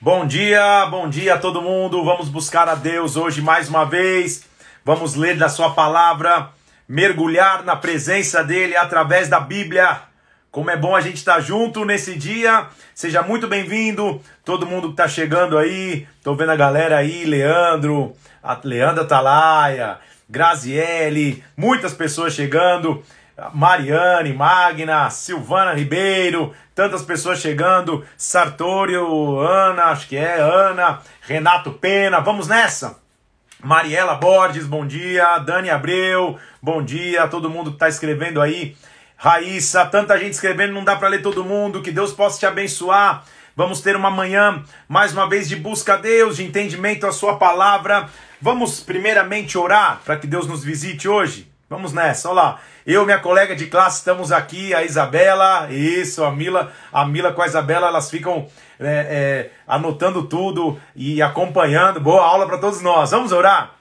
Bom dia, bom dia a todo mundo. Vamos buscar a Deus hoje mais uma vez. Vamos ler da Sua palavra, mergulhar na presença dEle através da Bíblia. Como é bom a gente estar junto nesse dia. Seja muito bem-vindo, todo mundo que está chegando aí. Estou vendo a galera aí, Leandro, a Leandra Talaia, Graziele, muitas pessoas chegando. Mariane, Magna, Silvana Ribeiro, tantas pessoas chegando, Sartório, Ana, acho que é, Ana, Renato Pena, vamos nessa! Mariela Borges, bom dia, Dani Abreu, bom dia, todo mundo que está escrevendo aí, Raíssa, tanta gente escrevendo, não dá para ler todo mundo, que Deus possa te abençoar. Vamos ter uma manhã, mais uma vez, de busca a Deus, de entendimento à Sua palavra. Vamos, primeiramente, orar para que Deus nos visite hoje? Vamos nessa, olha lá. Eu, minha colega de classe, estamos aqui, a Isabela, isso, a Mila, a Mila com a Isabela, elas ficam é, é, anotando tudo e acompanhando. Boa aula para todos nós. Vamos orar?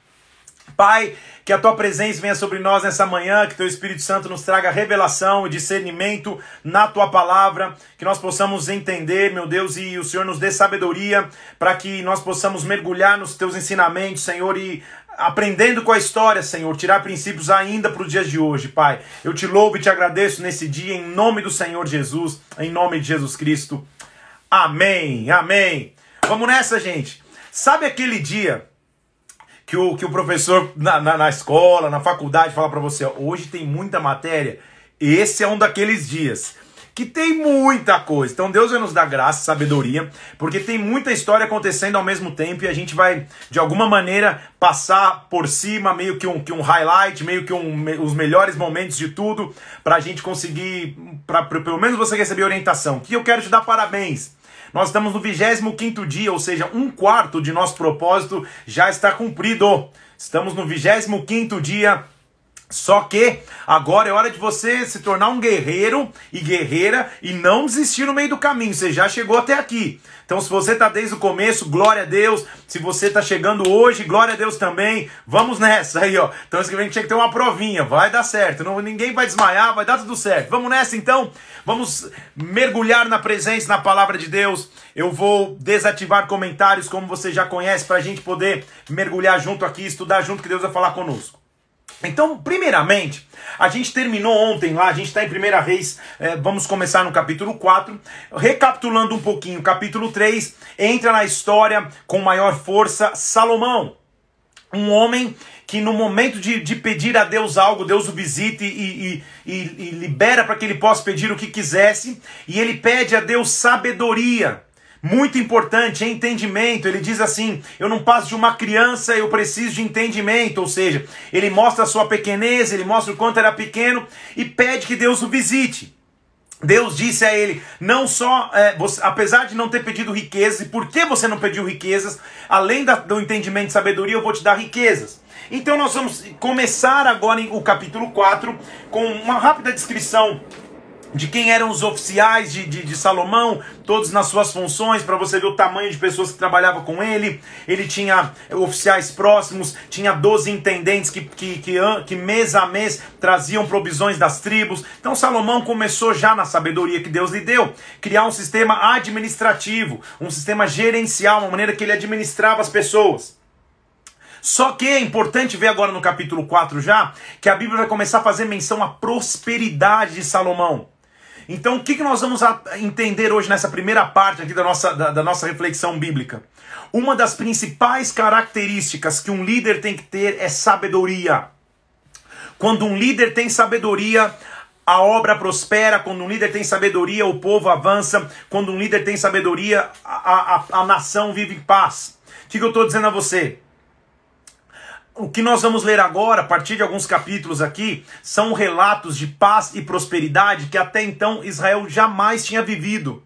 Pai, que a tua presença venha sobre nós nessa manhã, que teu Espírito Santo nos traga revelação e discernimento na tua palavra, que nós possamos entender, meu Deus, e o Senhor nos dê sabedoria para que nós possamos mergulhar nos teus ensinamentos, Senhor, e aprendendo com a história, Senhor, tirar princípios ainda para os dias de hoje, Pai. Eu te louvo e te agradeço nesse dia, em nome do Senhor Jesus, em nome de Jesus Cristo. Amém, amém. Vamos nessa, gente. Sabe aquele dia que o, que o professor na, na, na escola, na faculdade, fala para você: hoje tem muita matéria? Esse é um daqueles dias que tem muita coisa. Então Deus vai nos dar graça, sabedoria, porque tem muita história acontecendo ao mesmo tempo e a gente vai, de alguma maneira, passar por cima, meio que um, que um highlight, meio que um, os melhores momentos de tudo, para a gente conseguir, para pelo menos você receber orientação. Que eu quero te dar parabéns. Nós estamos no 25 dia, ou seja, um quarto de nosso propósito já está cumprido. Estamos no 25 dia só que agora é hora de você se tornar um guerreiro e guerreira e não desistir no meio do caminho. Você já chegou até aqui. Então, se você está desde o começo, glória a Deus. Se você está chegando hoje, glória a Deus também. Vamos nessa aí, ó. Então, esse que vem tinha que ter uma provinha. Vai dar certo. Não, ninguém vai desmaiar, vai dar tudo certo. Vamos nessa então. Vamos mergulhar na presença, na palavra de Deus. Eu vou desativar comentários, como você já conhece, para a gente poder mergulhar junto aqui, estudar junto, que Deus vai falar conosco. Então, primeiramente, a gente terminou ontem lá, a gente está em primeira vez, é, vamos começar no capítulo 4. Recapitulando um pouquinho, capítulo 3 entra na história com maior força Salomão. Um homem que no momento de, de pedir a Deus algo, Deus o visita e, e, e, e libera para que ele possa pedir o que quisesse, e ele pede a Deus sabedoria. Muito importante, é entendimento. Ele diz assim: Eu não passo de uma criança, eu preciso de entendimento. Ou seja, ele mostra a sua pequenez, ele mostra o quanto era pequeno e pede que Deus o visite. Deus disse a ele: não só, é, você, apesar de não ter pedido riquezas, e por que você não pediu riquezas, além da, do entendimento e sabedoria, eu vou te dar riquezas. Então nós vamos começar agora o capítulo 4 com uma rápida descrição de quem eram os oficiais de, de, de Salomão, todos nas suas funções, para você ver o tamanho de pessoas que trabalhavam com ele. Ele tinha oficiais próximos, tinha 12 intendentes que, que, que, que mês a mês traziam provisões das tribos. Então Salomão começou já na sabedoria que Deus lhe deu, criar um sistema administrativo, um sistema gerencial, uma maneira que ele administrava as pessoas. Só que é importante ver agora no capítulo 4 já, que a Bíblia vai começar a fazer menção à prosperidade de Salomão. Então, o que, que nós vamos entender hoje nessa primeira parte aqui da nossa, da, da nossa reflexão bíblica? Uma das principais características que um líder tem que ter é sabedoria. Quando um líder tem sabedoria, a obra prospera. Quando um líder tem sabedoria, o povo avança. Quando um líder tem sabedoria, a, a, a nação vive em paz. O que, que eu estou dizendo a você? O que nós vamos ler agora, a partir de alguns capítulos aqui, são relatos de paz e prosperidade que até então Israel jamais tinha vivido.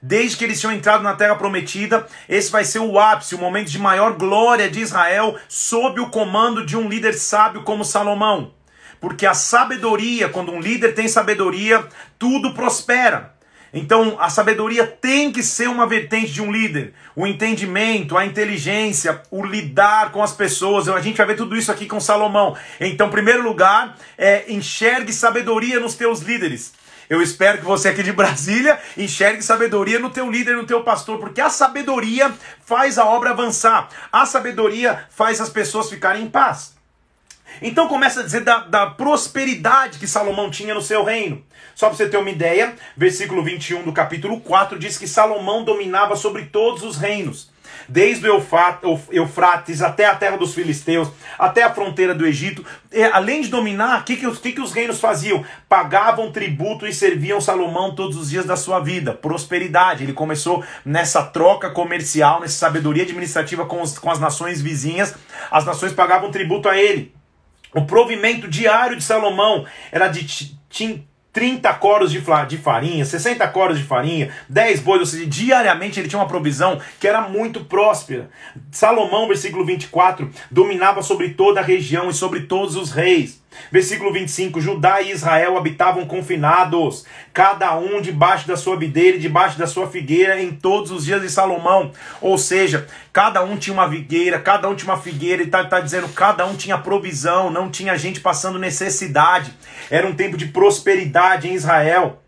Desde que eles tinham entrado na terra prometida, esse vai ser o ápice, o momento de maior glória de Israel, sob o comando de um líder sábio como Salomão. Porque a sabedoria, quando um líder tem sabedoria, tudo prospera. Então, a sabedoria tem que ser uma vertente de um líder. O entendimento, a inteligência, o lidar com as pessoas. A gente vai ver tudo isso aqui com Salomão. Então, primeiro lugar, é, enxergue sabedoria nos teus líderes. Eu espero que você aqui de Brasília enxergue sabedoria no teu líder, no teu pastor, porque a sabedoria faz a obra avançar. A sabedoria faz as pessoas ficarem em paz. Então começa a dizer da, da, prosperidade que Salomão tinha no seu reino. Só para você ter uma ideia, versículo 21 do capítulo 4 diz que Salomão dominava sobre todos os reinos desde o Eufrates até a terra dos filisteus, até a fronteira do Egito. E, além de dominar, o que, que, que, que os reinos faziam? Pagavam tributo e serviam Salomão todos os dias da sua vida. Prosperidade. Ele começou nessa troca comercial, nessa sabedoria administrativa com, os, com as nações vizinhas. As nações pagavam tributo a ele. O provimento diário de Salomão era de 30 coros de farinha, 60 coros de farinha, 10 bois, ou seja, diariamente ele tinha uma provisão que era muito próspera. Salomão, versículo 24, dominava sobre toda a região e sobre todos os reis. Versículo 25: Judá e Israel habitavam confinados, cada um debaixo da sua videira e debaixo da sua figueira, em todos os dias de Salomão. Ou seja, cada um tinha uma figueira, cada um tinha uma figueira, e está tá dizendo, cada um tinha provisão, não tinha gente passando necessidade. Era um tempo de prosperidade em Israel.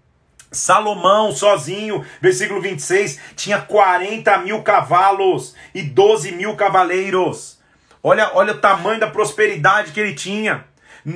Salomão, sozinho, versículo 26, tinha 40 mil cavalos e 12 mil cavaleiros. Olha, olha o tamanho da prosperidade que ele tinha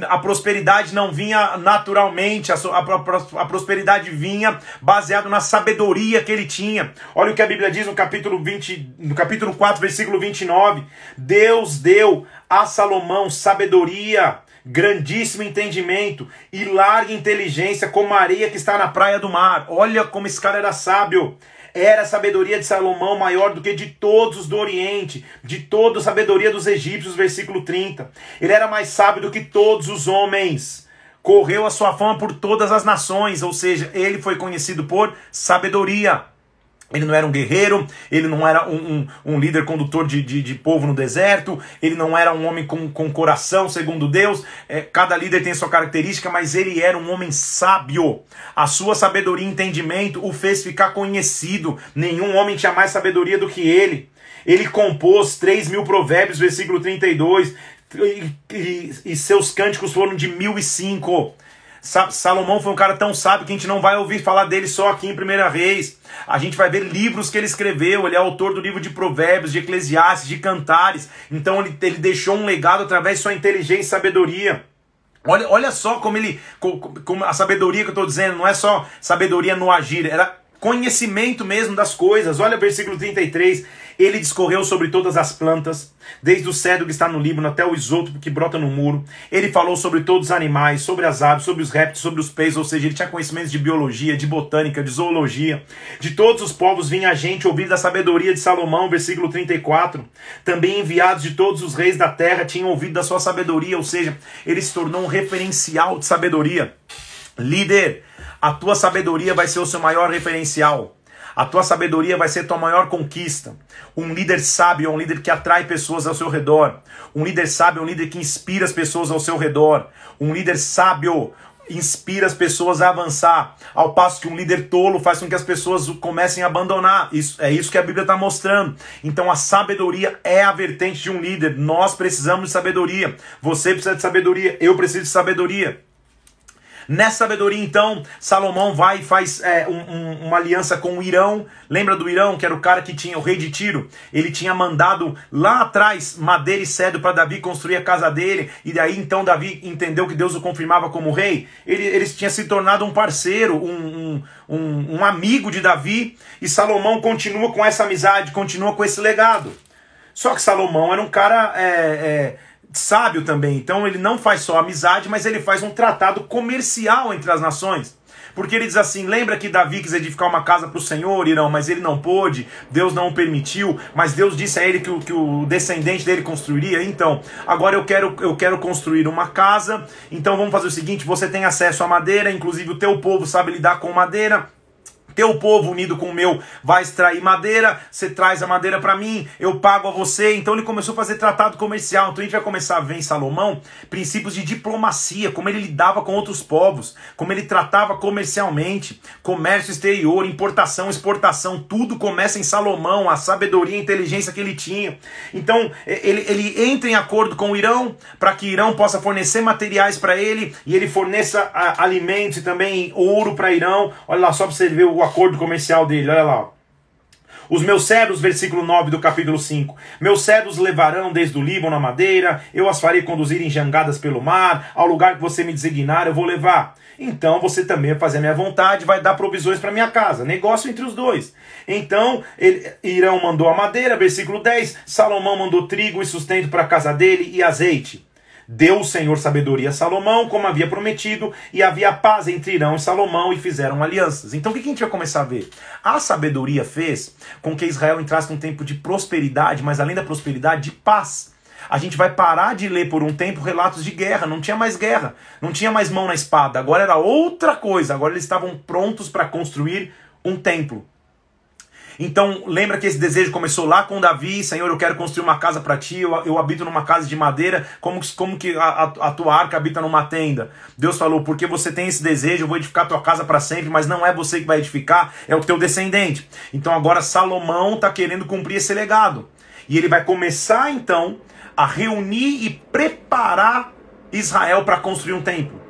a prosperidade não vinha naturalmente, a, a, a prosperidade vinha baseado na sabedoria que ele tinha. Olha o que a Bíblia diz no capítulo 20, no capítulo 4, versículo 29. Deus deu a Salomão sabedoria, grandíssimo entendimento e larga inteligência como a areia que está na praia do mar. Olha como esse cara era sábio. Era a sabedoria de Salomão maior do que de todos do Oriente, de toda a sabedoria dos egípcios, versículo 30. Ele era mais sábio do que todos os homens. Correu a sua fama por todas as nações, ou seja, ele foi conhecido por sabedoria. Ele não era um guerreiro, ele não era um, um, um líder condutor de, de, de, povo no deserto, ele não era um homem com, com coração, segundo Deus. É, cada líder tem sua característica, mas ele era um homem sábio. A sua sabedoria e entendimento o fez ficar conhecido. Nenhum homem tinha mais sabedoria do que ele. Ele compôs 3 mil provérbios, versículo 32, e, e, e seus cânticos foram de mil e cinco. Salomão foi um cara tão sábio que a gente não vai ouvir falar dele só aqui em Primeira Reis. A gente vai ver livros que ele escreveu. Ele é autor do livro de Provérbios, de Eclesiastes, de Cantares. Então ele, ele deixou um legado através de sua inteligência e sabedoria. Olha, olha só como ele. Como a sabedoria que eu estou dizendo, não é só sabedoria no agir, era conhecimento mesmo das coisas. Olha o versículo 33. Ele discorreu sobre todas as plantas, desde o cedro que está no Líbano até o isótopo que brota no muro. Ele falou sobre todos os animais, sobre as aves, sobre os répteis, sobre os peixes, ou seja, ele tinha conhecimentos de biologia, de botânica, de zoologia. De todos os povos vinha a gente ouvir da sabedoria de Salomão, versículo 34. Também enviados de todos os reis da terra tinham ouvido da sua sabedoria, ou seja, ele se tornou um referencial de sabedoria. Líder, a tua sabedoria vai ser o seu maior referencial. A tua sabedoria vai ser tua maior conquista. Um líder sábio é um líder que atrai pessoas ao seu redor. Um líder sábio é um líder que inspira as pessoas ao seu redor. Um líder sábio inspira as pessoas a avançar, ao passo que um líder tolo faz com que as pessoas comecem a abandonar. Isso é isso que a Bíblia está mostrando. Então a sabedoria é a vertente de um líder. Nós precisamos de sabedoria. Você precisa de sabedoria. Eu preciso de sabedoria. Nessa sabedoria, então, Salomão vai e faz é, um, um, uma aliança com o Irão. Lembra do Irão, que era o cara que tinha o rei de Tiro? Ele tinha mandado lá atrás madeira e cedro para Davi construir a casa dele. E daí então Davi entendeu que Deus o confirmava como rei. Ele, ele tinha se tornado um parceiro, um, um, um amigo de Davi. E Salomão continua com essa amizade, continua com esse legado. Só que Salomão era um cara. É, é, sábio também. Então ele não faz só amizade, mas ele faz um tratado comercial entre as nações. Porque ele diz assim: lembra que Davi quis edificar uma casa para o Senhor, Irão, mas ele não pôde, Deus não o permitiu, mas Deus disse a ele que o, que o descendente dele construiria. Então, agora eu quero, eu quero construir uma casa, então vamos fazer o seguinte: você tem acesso à madeira, inclusive o teu povo sabe lidar com madeira teu povo unido com o meu vai extrair madeira, você traz a madeira para mim, eu pago a você. Então ele começou a fazer tratado comercial. Então a gente vai começar a ver em Salomão princípios de diplomacia, como ele lidava com outros povos, como ele tratava comercialmente, comércio exterior, importação, exportação, tudo começa em Salomão, a sabedoria e inteligência que ele tinha. Então ele, ele entra em acordo com o Irão para que Irão possa fornecer materiais para ele e ele forneça a, alimentos e também ouro para Irão. Olha lá, só para você ver o acordo comercial dele, olha lá. Os meus servos, versículo 9 do capítulo 5. Meus servos levarão desde o Líbano a madeira, eu as farei conduzir em jangadas pelo mar, ao lugar que você me designar, eu vou levar. Então você também vai fazer a minha vontade, vai dar provisões para minha casa. Negócio entre os dois. Então, ele, Irão mandou a madeira, versículo 10. Salomão mandou trigo e sustento para a casa dele e azeite. Deu o Senhor sabedoria a Salomão, como havia prometido, e havia paz entre Irão e Salomão, e fizeram alianças. Então o que a gente vai começar a ver? A sabedoria fez com que Israel entrasse num tempo de prosperidade, mas além da prosperidade, de paz. A gente vai parar de ler por um tempo relatos de guerra, não tinha mais guerra, não tinha mais mão na espada, agora era outra coisa, agora eles estavam prontos para construir um templo. Então, lembra que esse desejo começou lá com Davi, Senhor, eu quero construir uma casa para ti, eu, eu, habito numa casa de madeira, como, como que a, a, tua arca habita numa tenda? Deus falou, porque você tem esse desejo, eu vou edificar tua casa para sempre, mas não é você que vai edificar, é o teu descendente. Então agora Salomão está querendo cumprir esse legado. E ele vai começar então a reunir e preparar Israel para construir um templo.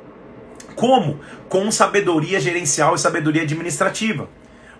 Como? Com sabedoria gerencial e sabedoria administrativa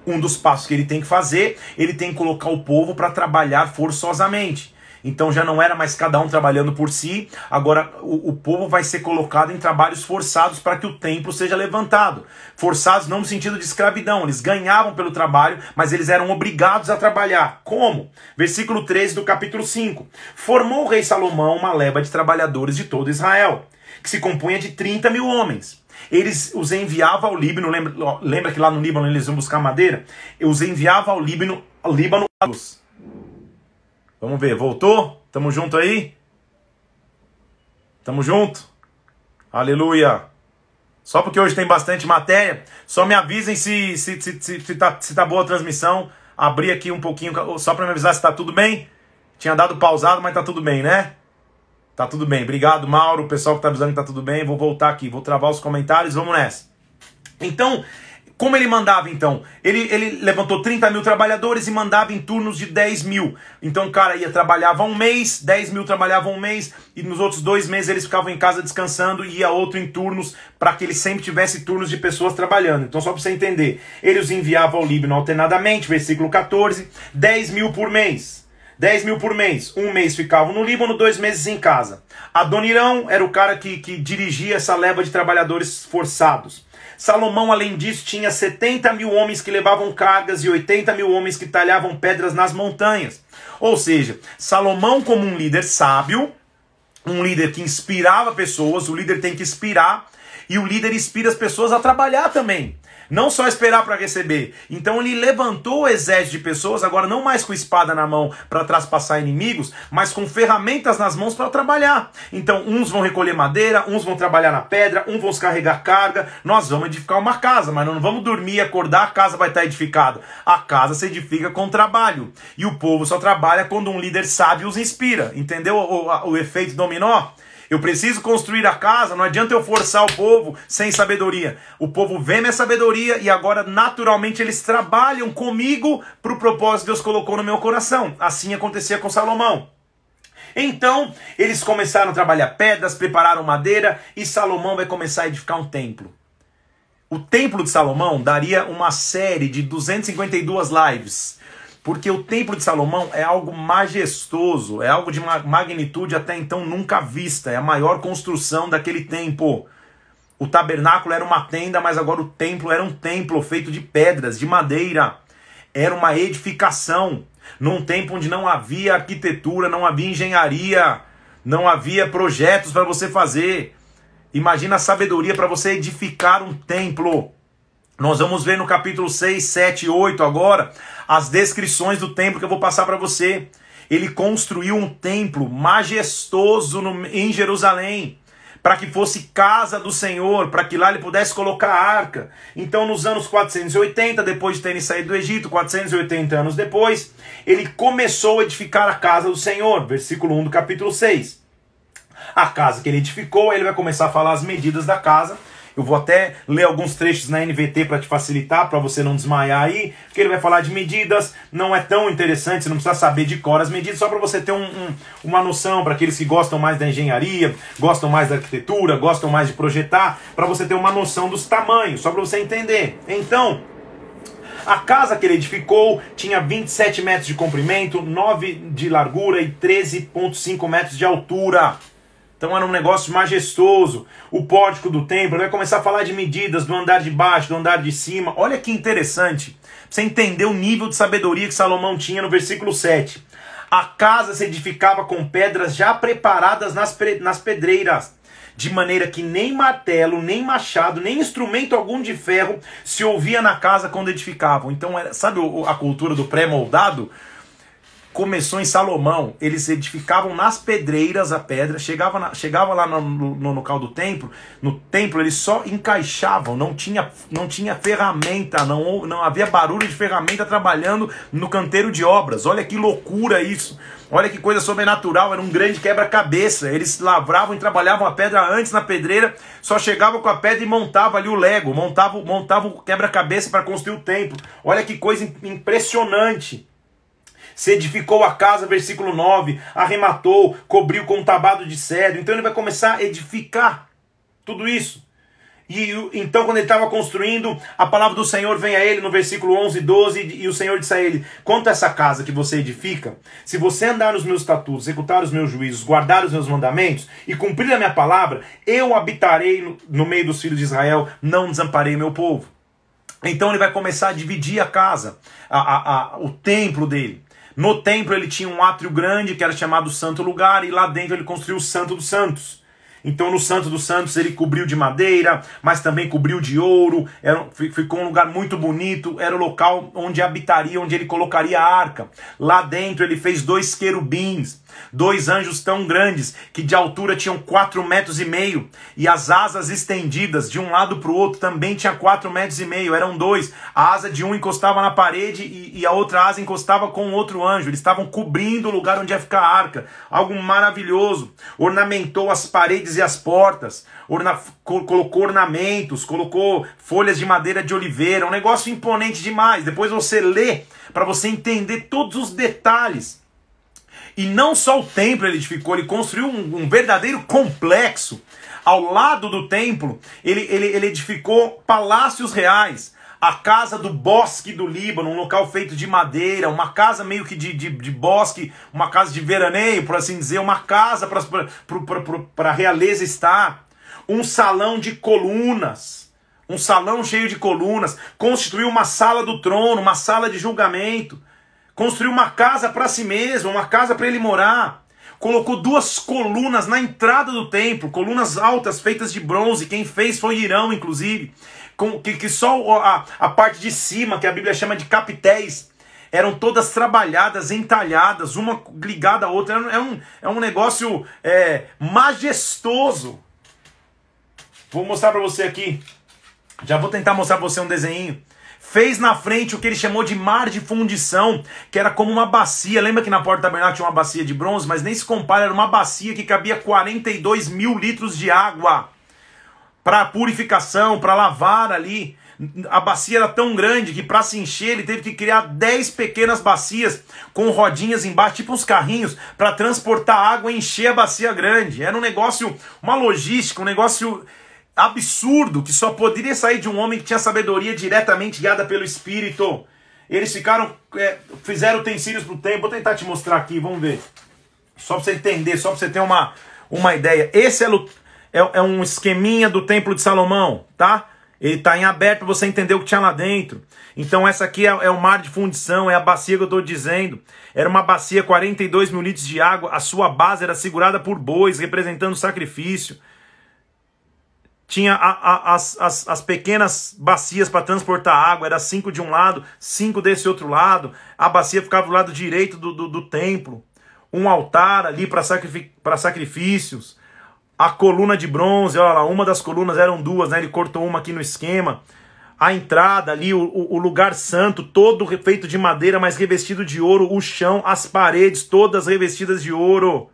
um dos passos que ele tem que fazer, ele tem que colocar o povo para trabalhar forçosamente. Então já não era mais cada um trabalhando por si, agora o, o povo vai ser colocado em trabalhos forçados para que o templo seja levantado. Forçados não no sentido de escravidão, eles ganhavam pelo trabalho, mas eles eram obrigados a trabalhar. Como? Versículo 13 do capítulo 5. Formou o rei Salomão uma leva de trabalhadores de todo Israel, que se compunha de 30 mil homens eles os enviava ao Líbano, lembra, lembra que lá no Líbano eles iam buscar madeira? Eu os enviava ao Líbano, ao Líbano. Vamos ver, voltou? Tamo junto aí? Tamo junto? Aleluia! Só porque hoje tem bastante matéria, só me avisem se, se, se, se, se, tá, se tá boa a transmissão. Abri aqui um pouquinho, só para me avisar se tá tudo bem. Tinha dado pausado, mas tá tudo bem, né? Tá tudo bem. Obrigado, Mauro. O pessoal que tá avisando que tá tudo bem. Vou voltar aqui, vou travar os comentários. Vamos nessa. Então, como ele mandava então? Ele, ele levantou 30 mil trabalhadores e mandava em turnos de 10 mil. Então o cara ia trabalhava um mês, 10 mil trabalhavam um mês, e nos outros dois meses eles ficavam em casa descansando e ia outro em turnos para que ele sempre tivesse turnos de pessoas trabalhando. Então, só para você entender, ele os enviava ao Líbano alternadamente, versículo 14, 10 mil por mês. 10 mil por mês. Um mês ficavam no Líbano, dois meses em casa. Adonirão era o cara que, que dirigia essa leva de trabalhadores forçados. Salomão, além disso, tinha 70 mil homens que levavam cargas e 80 mil homens que talhavam pedras nas montanhas. Ou seja, Salomão, como um líder sábio, um líder que inspirava pessoas, o líder tem que inspirar, e o líder inspira as pessoas a trabalhar também. Não só esperar para receber. Então ele levantou o exército de pessoas, agora não mais com espada na mão para traspassar inimigos, mas com ferramentas nas mãos para trabalhar. Então uns vão recolher madeira, uns vão trabalhar na pedra, uns vão carregar carga. Nós vamos edificar uma casa, mas não vamos dormir e acordar, a casa vai estar edificada. A casa se edifica com trabalho. E o povo só trabalha quando um líder sábio os inspira. Entendeu o, o, o efeito dominó? Eu preciso construir a casa, não adianta eu forçar o povo sem sabedoria. O povo vê minha sabedoria e agora naturalmente eles trabalham comigo para o propósito que Deus colocou no meu coração. Assim acontecia com Salomão. Então, eles começaram a trabalhar pedras, prepararam madeira e Salomão vai começar a edificar um templo. O templo de Salomão daria uma série de 252 lives porque o Templo de Salomão é algo majestoso, é algo de magnitude até então nunca vista, é a maior construção daquele tempo. O tabernáculo era uma tenda, mas agora o templo era um templo feito de pedras, de madeira. Era uma edificação, num tempo onde não havia arquitetura, não havia engenharia, não havia projetos para você fazer. Imagina a sabedoria para você edificar um templo. Nós vamos ver no capítulo 6, 7 e 8 agora as descrições do templo que eu vou passar para você. Ele construiu um templo majestoso no, em Jerusalém para que fosse casa do Senhor, para que lá ele pudesse colocar a arca. Então, nos anos 480, depois de terem saído do Egito, 480 anos depois, ele começou a edificar a casa do Senhor. Versículo 1 do capítulo 6. A casa que ele edificou, ele vai começar a falar as medidas da casa eu vou até ler alguns trechos na NVT para te facilitar, para você não desmaiar aí, porque ele vai falar de medidas, não é tão interessante, você não precisa saber de cor as medidas, só para você ter um, um, uma noção, para aqueles que gostam mais da engenharia, gostam mais da arquitetura, gostam mais de projetar, para você ter uma noção dos tamanhos, só para você entender. Então, a casa que ele edificou tinha 27 metros de comprimento, 9 de largura e 13,5 metros de altura. Então era um negócio majestoso. O pórtico do templo vai começar a falar de medidas do andar de baixo, do andar de cima. Olha que interessante. Você entender o nível de sabedoria que Salomão tinha no versículo 7. A casa se edificava com pedras já preparadas nas, nas pedreiras, de maneira que nem martelo, nem machado, nem instrumento algum de ferro se ouvia na casa quando edificavam. Então, era, sabe a cultura do pré-moldado? Começou em Salomão. Eles edificavam nas pedreiras a pedra, chegava, na, chegava lá no, no, local do templo, no templo eles só encaixavam, não tinha, não tinha ferramenta, não, não havia barulho de ferramenta trabalhando no canteiro de obras. Olha que loucura isso. Olha que coisa sobrenatural, era um grande quebra-cabeça. Eles lavravam e trabalhavam a pedra antes na pedreira, só chegavam com a pedra e montava ali o Lego, montava, montava o quebra-cabeça para construir o templo. Olha que coisa impressionante. Se edificou a casa, versículo 9, arrematou, cobriu com um tabado de cedro. Então ele vai começar a edificar tudo isso. E então, quando ele estava construindo, a palavra do Senhor vem a ele no versículo 11 e 12, e o Senhor disse a ele: Quanto a essa casa que você edifica, se você andar nos meus estatutos, executar os meus juízos, guardar os meus mandamentos e cumprir a minha palavra, eu habitarei no, no meio dos filhos de Israel, não desamparei meu povo. Então ele vai começar a dividir a casa, a, a, a, o templo dele. No templo ele tinha um átrio grande que era chamado Santo Lugar, e lá dentro ele construiu o Santo dos Santos. Então no Santo dos Santos ele cobriu de madeira, mas também cobriu de ouro, era, ficou um lugar muito bonito, era o local onde habitaria, onde ele colocaria a arca. Lá dentro ele fez dois querubins, dois anjos tão grandes que de altura tinham quatro metros e meio e as asas estendidas de um lado para o outro também tinha quatro metros e meio eram dois. A asa de um encostava na parede e, e a outra asa encostava com outro anjo. Eles estavam cobrindo o lugar onde ia ficar a arca. Algo maravilhoso. Ornamentou as paredes e as portas. Orna colocou ornamentos colocou folhas de madeira de oliveira. Um negócio imponente demais. Depois você lê para você entender todos os detalhes e não só o templo ele edificou, ele construiu um, um verdadeiro complexo. Ao lado do templo, ele, ele, ele edificou palácios reais. A casa do bosque do Líbano, um local feito de madeira, uma casa meio que de, de, de bosque, uma casa de veraneio, por assim dizer, uma casa para a realeza estar, um salão de colunas, um salão cheio de colunas, constituiu uma sala do trono, uma sala de julgamento, construiu uma casa para si mesmo, uma casa para ele morar. Colocou duas colunas na entrada do templo, colunas altas feitas de bronze. Quem fez foi Irão, inclusive. Com, que, que só a, a parte de cima, que a Bíblia chama de capitéis, eram todas trabalhadas, entalhadas, uma ligada à outra. É um, é um negócio é, majestoso. Vou mostrar para você aqui. Já vou tentar mostrar para você um desenho fez na frente o que ele chamou de mar de fundição, que era como uma bacia. Lembra que na porta do tabernáculo tinha uma bacia de bronze? Mas nem se compara, era uma bacia que cabia 42 mil litros de água para purificação, para lavar ali. A bacia era tão grande que para se encher ele teve que criar 10 pequenas bacias com rodinhas embaixo, tipo uns carrinhos, para transportar água e encher a bacia grande. Era um negócio, uma logística, um negócio absurdo que só poderia sair de um homem que tinha sabedoria diretamente guiada pelo Espírito. Eles ficaram, é, fizeram utensílios para o templo. Vou tentar te mostrar aqui, vamos ver. Só para você entender, só para você ter uma, uma ideia. Esse é, é, é um esqueminha do templo de Salomão, tá? Ele está em aberto para você entender o que tinha lá dentro. Então essa aqui é, é, o mar de fundição, é a bacia que eu estou dizendo. Era uma bacia 42 mil litros de água. A sua base era segurada por bois, representando sacrifício tinha a, a, as, as, as, pequenas bacias para transportar água, era cinco de um lado, cinco desse outro lado, a bacia ficava do lado direito do, do, do templo, um altar ali para sacrifícios, a coluna de bronze, olha lá, uma das colunas eram duas, né? Ele cortou uma aqui no esquema. A entrada ali, o, o lugar santo, todo feito de madeira, mas revestido de ouro, o chão, as paredes, todas revestidas de ouro.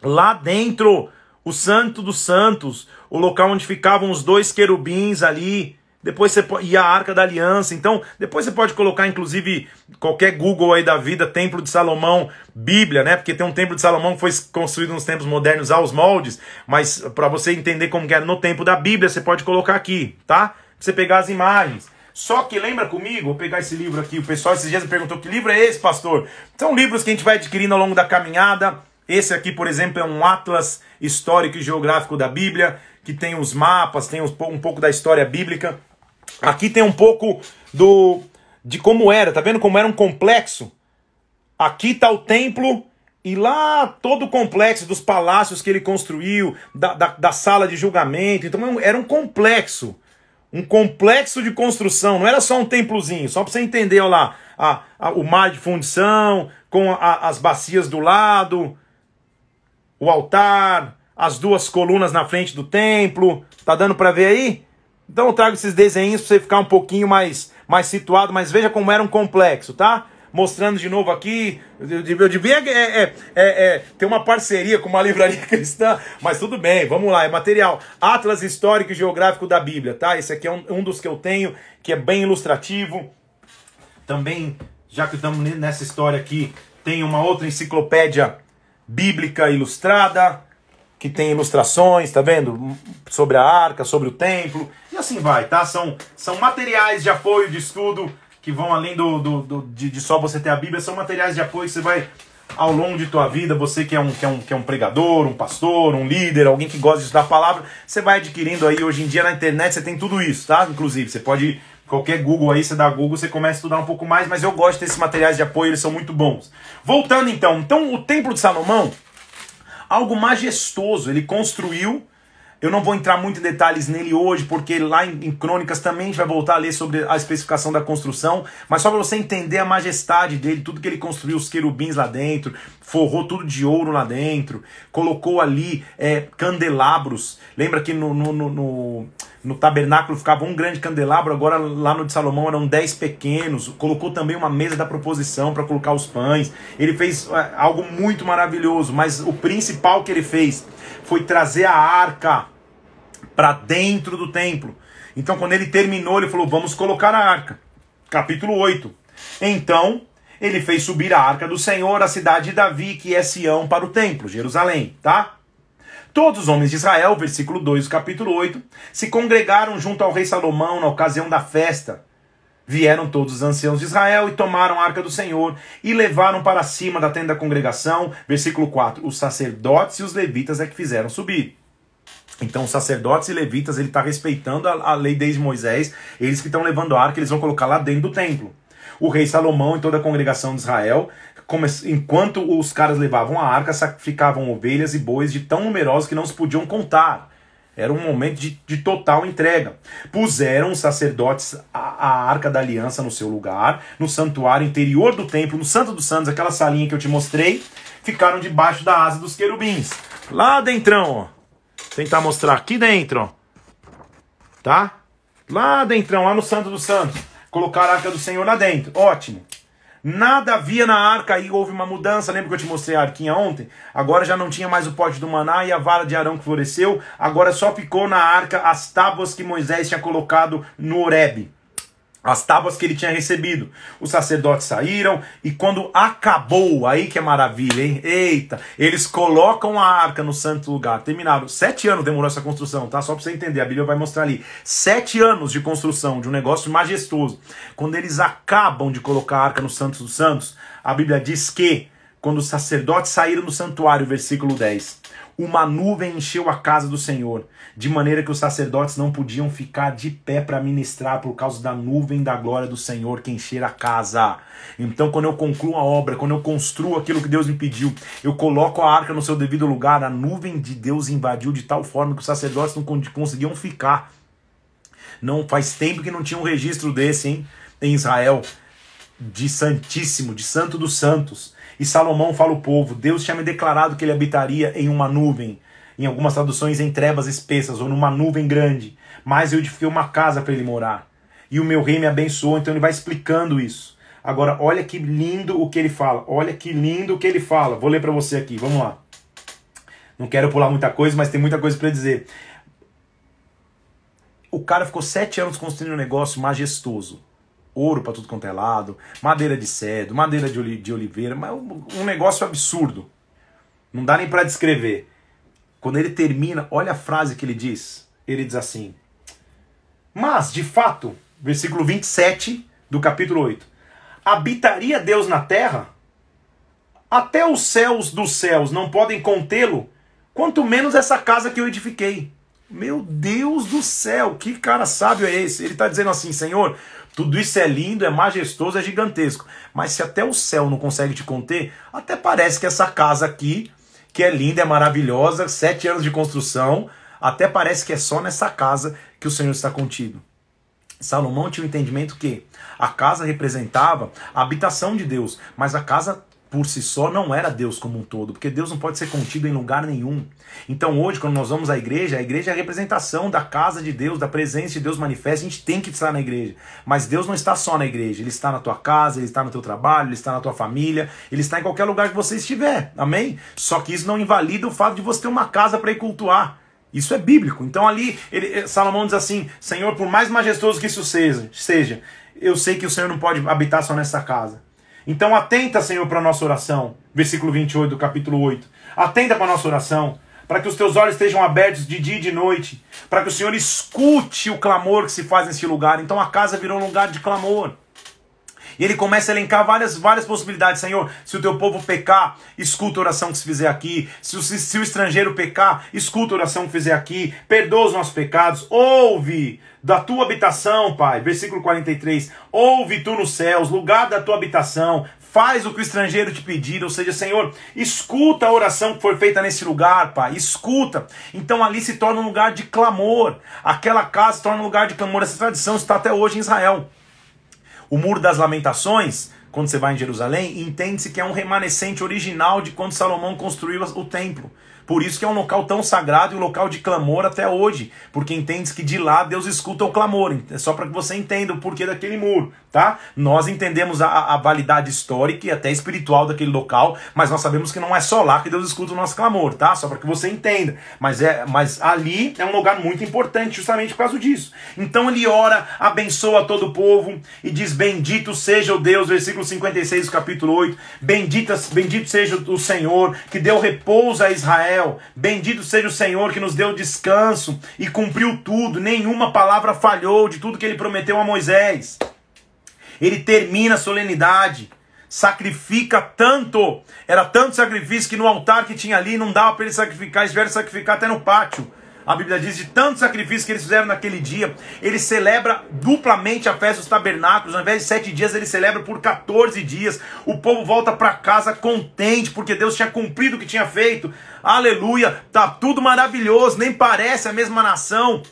Lá dentro, o santo dos santos, o local onde ficavam os dois querubins ali, depois você pode, e a Arca da Aliança. Então, depois você pode colocar, inclusive, qualquer Google aí da vida, Templo de Salomão, Bíblia, né? Porque tem um Templo de Salomão que foi construído nos tempos modernos aos moldes, mas para você entender como que era no tempo da Bíblia, você pode colocar aqui, tá? Pra você pegar as imagens. Só que lembra comigo, vou pegar esse livro aqui. O pessoal esses dias me perguntou que livro é esse, pastor? São livros que a gente vai adquirindo ao longo da caminhada. Esse aqui, por exemplo, é um atlas histórico e geográfico da Bíblia, que tem os mapas, tem um pouco da história bíblica. Aqui tem um pouco do de como era, tá vendo como era um complexo? Aqui tá o templo e lá todo o complexo dos palácios que ele construiu, da, da, da sala de julgamento. Então era um complexo. Um complexo de construção, não era só um templozinho, só para você entender, olha lá, a, a, o mar de fundição, com a, as bacias do lado, o altar, as duas colunas na frente do templo. Tá dando para ver aí? Então eu trago esses desenhos para você ficar um pouquinho mais, mais situado, mas veja como era um complexo, tá? Mostrando de novo aqui, eu devia é, é, é, é, ter uma parceria com uma livraria cristã, mas tudo bem, vamos lá, é material. Atlas Histórico e Geográfico da Bíblia, tá? Esse aqui é um, um dos que eu tenho, que é bem ilustrativo. Também, já que estamos nessa história aqui, tem uma outra enciclopédia bíblica ilustrada que tem ilustrações, tá vendo? Sobre a arca, sobre o templo, e assim vai, tá? São, são materiais de apoio, de estudo, que vão além do, do, do de, de, só você ter a Bíblia, são materiais de apoio que você vai, ao longo de tua vida, você que é, um, que, é um, que é um pregador, um pastor, um líder, alguém que gosta de estudar a palavra, você vai adquirindo aí, hoje em dia na internet você tem tudo isso, tá? Inclusive, você pode qualquer Google aí, você dá Google, você começa a estudar um pouco mais, mas eu gosto desses materiais de apoio, eles são muito bons. Voltando então, então o Templo de Salomão algo majestoso. Ele construiu. Eu não vou entrar muito em detalhes nele hoje, porque lá em, em Crônicas também a gente vai voltar a ler sobre a especificação da construção, mas só para você entender a majestade dele, tudo que ele construiu, os querubins lá dentro, forrou tudo de ouro lá dentro, colocou ali é, candelabros. Lembra que no, no, no, no no tabernáculo ficava um grande candelabro, agora lá no de Salomão eram dez pequenos. Colocou também uma mesa da proposição para colocar os pães. Ele fez é, algo muito maravilhoso, mas o principal que ele fez foi trazer a arca para dentro do templo. Então, quando ele terminou, ele falou: Vamos colocar a arca. Capítulo 8. Então, ele fez subir a arca do Senhor, a cidade de Davi, que é Sião, para o templo, Jerusalém, tá? Todos os homens de Israel, versículo 2 do capítulo 8, se congregaram junto ao rei Salomão na ocasião da festa. Vieram todos os anciãos de Israel e tomaram a arca do Senhor e levaram para cima da tenda da congregação. Versículo 4: Os sacerdotes e os levitas é que fizeram subir. Então, sacerdotes e levitas, ele está respeitando a, a, lei desde Moisés, eles que estão levando a arca, eles vão colocar lá dentro do templo. O rei Salomão e toda a congregação de Israel enquanto os caras levavam a arca, sacrificavam ovelhas e bois de tão numerosos que não se podiam contar. Era um momento de, de total entrega. Puseram os sacerdotes a, a, arca da aliança no seu lugar, no santuário interior do templo, no Santo dos Santos, aquela salinha que eu te mostrei, ficaram debaixo da asa dos querubins. Lá dentro, ó. Tentar mostrar aqui dentro, ó. Tá? Lá dentro, lá no Santo dos Santos. Colocar a arca do Senhor lá dentro. Ótimo. Nada havia na arca, aí houve uma mudança. Lembra que eu te mostrei a arquinha ontem? Agora já não tinha mais o pote do maná e a vara de Arão que floresceu. Agora só ficou na arca as tábuas que Moisés tinha colocado no Horebe as tábuas que ele tinha recebido. Os sacerdotes saíram e quando acabou, aí que é maravilha, hein? Eita, eles colocam a arca no santo lugar. Terminaram. Sete anos demorou essa construção, tá? Só para você entender, a Bíblia vai mostrar ali. Sete anos de construção de um negócio majestoso. Quando eles acabam de colocar a arca no santo dos santos, a Bíblia diz que quando os sacerdotes saíram do santuário, versículo 10, uma nuvem encheu a casa do Senhor, de maneira que os sacerdotes não podiam ficar de pé para ministrar por causa da nuvem da glória do Senhor que encher a casa. Então, quando eu concluo a obra, quando eu construo aquilo que Deus me pediu, eu coloco a arca no seu devido lugar, a nuvem de Deus invadiu de tal forma que os sacerdotes não conseguiam ficar. Não faz tempo que não tinha um registro desse, hein, em Israel, de Santíssimo, de Santo dos Santos. E Salomão fala ao povo: Deus tinha me declarado que ele habitaria em uma nuvem. em algumas traduções em trevas espessas ou numa nuvem grande, mas eu edifiquei uma casa para ele morar. E o meu rei me abençoou, então ele vai explicando isso. Agora, olha que lindo o que ele fala. Olha que lindo o que ele fala. Vou ler para você aqui. Vamos lá. Não quero pular muita coisa, mas tem muita coisa para dizer. O cara ficou sete anos construindo um negócio majestoso. Ouro para tudo quanto é lado, madeira de cedro, madeira de oliveira, mas um negócio absurdo. Não dá nem para descrever. Quando ele termina, olha a frase que ele diz. Ele diz assim: Mas, de fato, versículo 27 do capítulo 8: Habitaria Deus na terra? Até os céus dos céus não podem contê-lo, quanto menos essa casa que eu edifiquei. Meu Deus do céu, que cara sábio é esse? Ele está dizendo assim, Senhor, tudo isso é lindo, é majestoso, é gigantesco. Mas se até o céu não consegue te conter, até parece que essa casa aqui, que é linda, é maravilhosa, sete anos de construção, até parece que é só nessa casa que o Senhor está contido. Salomão tinha o um entendimento que a casa representava a habitação de Deus, mas a casa por si só não era Deus como um todo, porque Deus não pode ser contido em lugar nenhum. Então hoje, quando nós vamos à igreja, a igreja é a representação da casa de Deus, da presença de Deus manifesta, a gente tem que estar na igreja. Mas Deus não está só na igreja, Ele está na tua casa, Ele está no teu trabalho, Ele está na tua família, Ele está em qualquer lugar que você estiver, amém? Só que isso não invalida o fato de você ter uma casa para ir cultuar. Isso é bíblico. Então ali, ele, Salomão diz assim, Senhor, por mais majestoso que isso seja, seja, eu sei que o Senhor não pode habitar só nessa casa. Então atenta, Senhor, para a nossa oração. Versículo 28 do capítulo 8. Atenta para a nossa oração, para que os teus olhos estejam abertos de dia e de noite, para que o Senhor escute o clamor que se faz nesse lugar. Então a casa virou um lugar de clamor. E ele começa a elencar várias, várias possibilidades. Senhor, se o teu povo pecar, escuta a oração que se fizer aqui. Se o, se o estrangeiro pecar, escuta a oração que fizer aqui. Perdoa os nossos pecados. Ouve da tua habitação, Pai. Versículo 43. Ouve tu nos céus, lugar da tua habitação. Faz o que o estrangeiro te pedir, ou seja, Senhor, escuta a oração que foi feita nesse lugar, Pai, escuta. Então ali se torna um lugar de clamor. Aquela casa se torna um lugar de clamor. Essa tradição está até hoje em Israel. O Muro das Lamentações, quando você vai em Jerusalém, entende-se que é um remanescente original de quando Salomão construiu o templo. Por isso que é um local tão sagrado e um local de clamor até hoje, porque entende que de lá Deus escuta o clamor. É só para que você entenda o porquê daquele muro, tá? Nós entendemos a, a, validade histórica e até espiritual daquele local, mas nós sabemos que não é só lá que Deus escuta o nosso clamor, tá? Só para que você entenda. Mas é, mas ali é um lugar muito importante justamente por causa disso. Então ele ora, abençoa todo o povo e diz: "Bendito seja o Deus", versículo 56 do capítulo 8. Bendito, bendito seja o Senhor que deu repouso a Israel Israel. Bendito seja o Senhor que nos deu descanso e cumpriu tudo, nenhuma palavra falhou de tudo que ele prometeu a Moisés. Ele termina a solenidade, sacrifica tanto, era tanto sacrifício que no altar que tinha ali não dava para ele sacrificar, eles sacrificar até no pátio. A Bíblia diz de tantos sacrifícios que eles fizeram naquele dia. Ele celebra duplamente a festa dos tabernáculos. Ao invés de sete dias, ele celebra por 14 dias. O povo volta para casa contente, porque Deus tinha cumprido o que tinha feito. Aleluia! Tá tudo maravilhoso, nem parece a mesma nação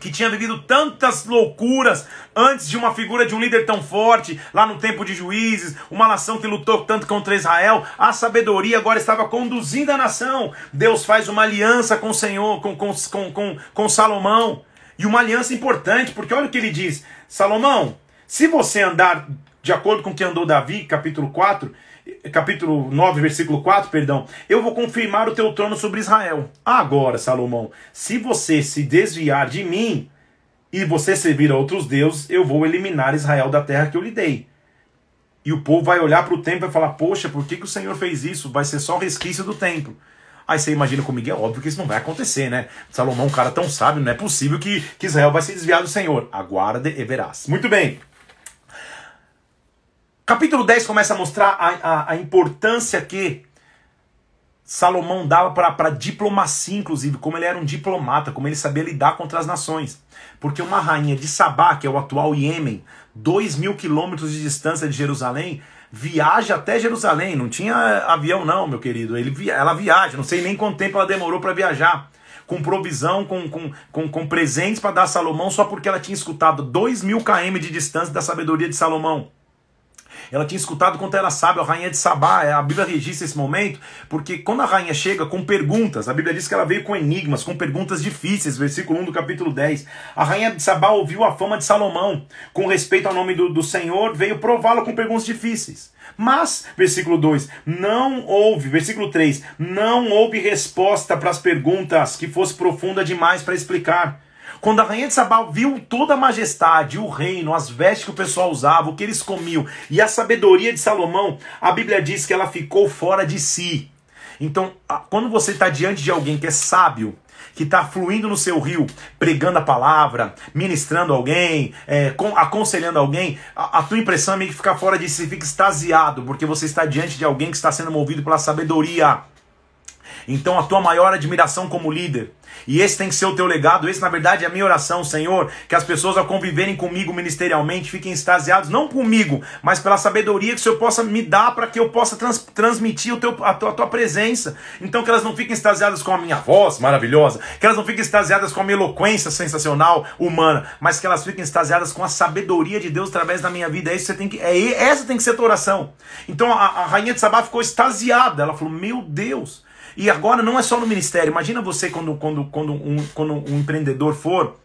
que tinha vivido tantas loucuras antes de uma figura de um líder tão forte, lá no tempo de juízes, uma nação que lutou tanto contra Israel, a sabedoria agora estava conduzindo a nação. Deus faz uma aliança com o Senhor, com, com, com, com, com Salomão, e uma aliança importante, porque olha o que ele diz: Salomão, se você andar de acordo com o que andou Davi, capítulo 4, capítulo 9, versículo 4, perdão, eu vou confirmar o teu trono sobre Israel. Agora, Salomão, se você se desviar de mim e você servir a outros deuses, eu vou eliminar Israel da terra que eu lhe dei. E o povo vai olhar para o templo e falar: Poxa, por que, que o Senhor fez isso? Vai ser só resquício do templo. Aí você imagina comigo, é óbvio que isso não vai acontecer, né? Salomão, um cara tão sábio, não é possível que, que Israel vai se desviar do Senhor. Aguarde e verás. Muito bem. Capítulo 10 começa a mostrar a, a, a importância que Salomão dava para diplomacia, inclusive, como ele era um diplomata, como ele sabia lidar contra as nações. Porque uma rainha de Sabá, que é o atual Iêmen, 2 mil quilômetros de distância de Jerusalém, viaja até Jerusalém. Não tinha avião, não, meu querido. Ele, ela viaja, não sei nem quanto tempo ela demorou para viajar. Com provisão, com, com, com, com presentes para dar a Salomão, só porque ela tinha escutado 2 mil km de distância da sabedoria de Salomão. Ela tinha escutado quanto era sábio, a rainha de Sabá. É, a Bíblia registra esse momento, porque quando a rainha chega com perguntas, a Bíblia diz que ela veio com enigmas, com perguntas difíceis, versículo 1 do capítulo 10. A rainha de Sabá ouviu a fama de Salomão, com respeito ao nome do, do Senhor, veio prová-lo com perguntas difíceis. Mas, versículo 2, não houve, versículo 3, não houve resposta para as perguntas que fosse profunda demais para explicar. Quando a rainha de Sabá viu toda a majestade, o reino, as vestes que o pessoal usava, o que eles comiam e a sabedoria de Salomão, a Bíblia diz que ela ficou fora de si. Então, quando você está diante de alguém que é sábio, que está fluindo no seu rio, pregando a palavra, ministrando alguém, é, aconselhando alguém, a, a, tua impressão é meio que ficar fora de si, fica extasiado, porque você está diante de alguém que está sendo movido pela sabedoria. Então a tua maior admiração como líder, e esse tem que ser o teu legado, esse na verdade é a minha oração, Senhor, que as pessoas ao conviverem comigo ministerialmente fiquem extasiados, não comigo, mas pela sabedoria que o Senhor possa me dar para que eu possa trans, transmitir o teu, a, tua, a tua presença. Então que elas não fiquem extasiadas com a minha voz maravilhosa, que elas não fiquem extasiadas com a minha eloquência sensacional, humana, mas que elas fiquem extasiadas com a sabedoria de Deus através da minha vida. É isso você tem que, é, essa tem que ser a tua oração. Então a, a rainha de Sabá ficou extasiada, ela falou: Meu Deus. E agora não é só no ministério. Imagina você quando, quando, quando, um, quando um empreendedor for.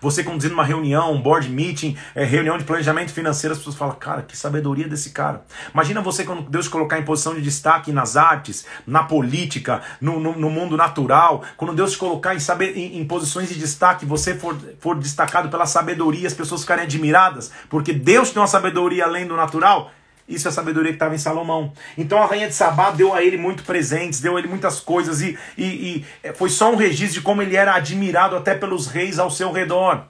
Você conduzindo uma reunião, um board meeting, é, reunião de planejamento financeiro, as pessoas falam, cara, que sabedoria desse cara. Imagina você quando Deus colocar em posição de destaque nas artes, na política, no, no, no mundo natural, quando Deus colocar em, saber, em, em, posições de destaque, você for, for destacado pela sabedoria, as pessoas ficarem admiradas, porque Deus tem uma sabedoria além do natural. Isso é a sabedoria que estava em Salomão. Então a rainha de Sabá deu a ele muito presentes, deu a ele muitas coisas, e, e, e é, foi só um registro de como ele era admirado até pelos reis ao seu redor.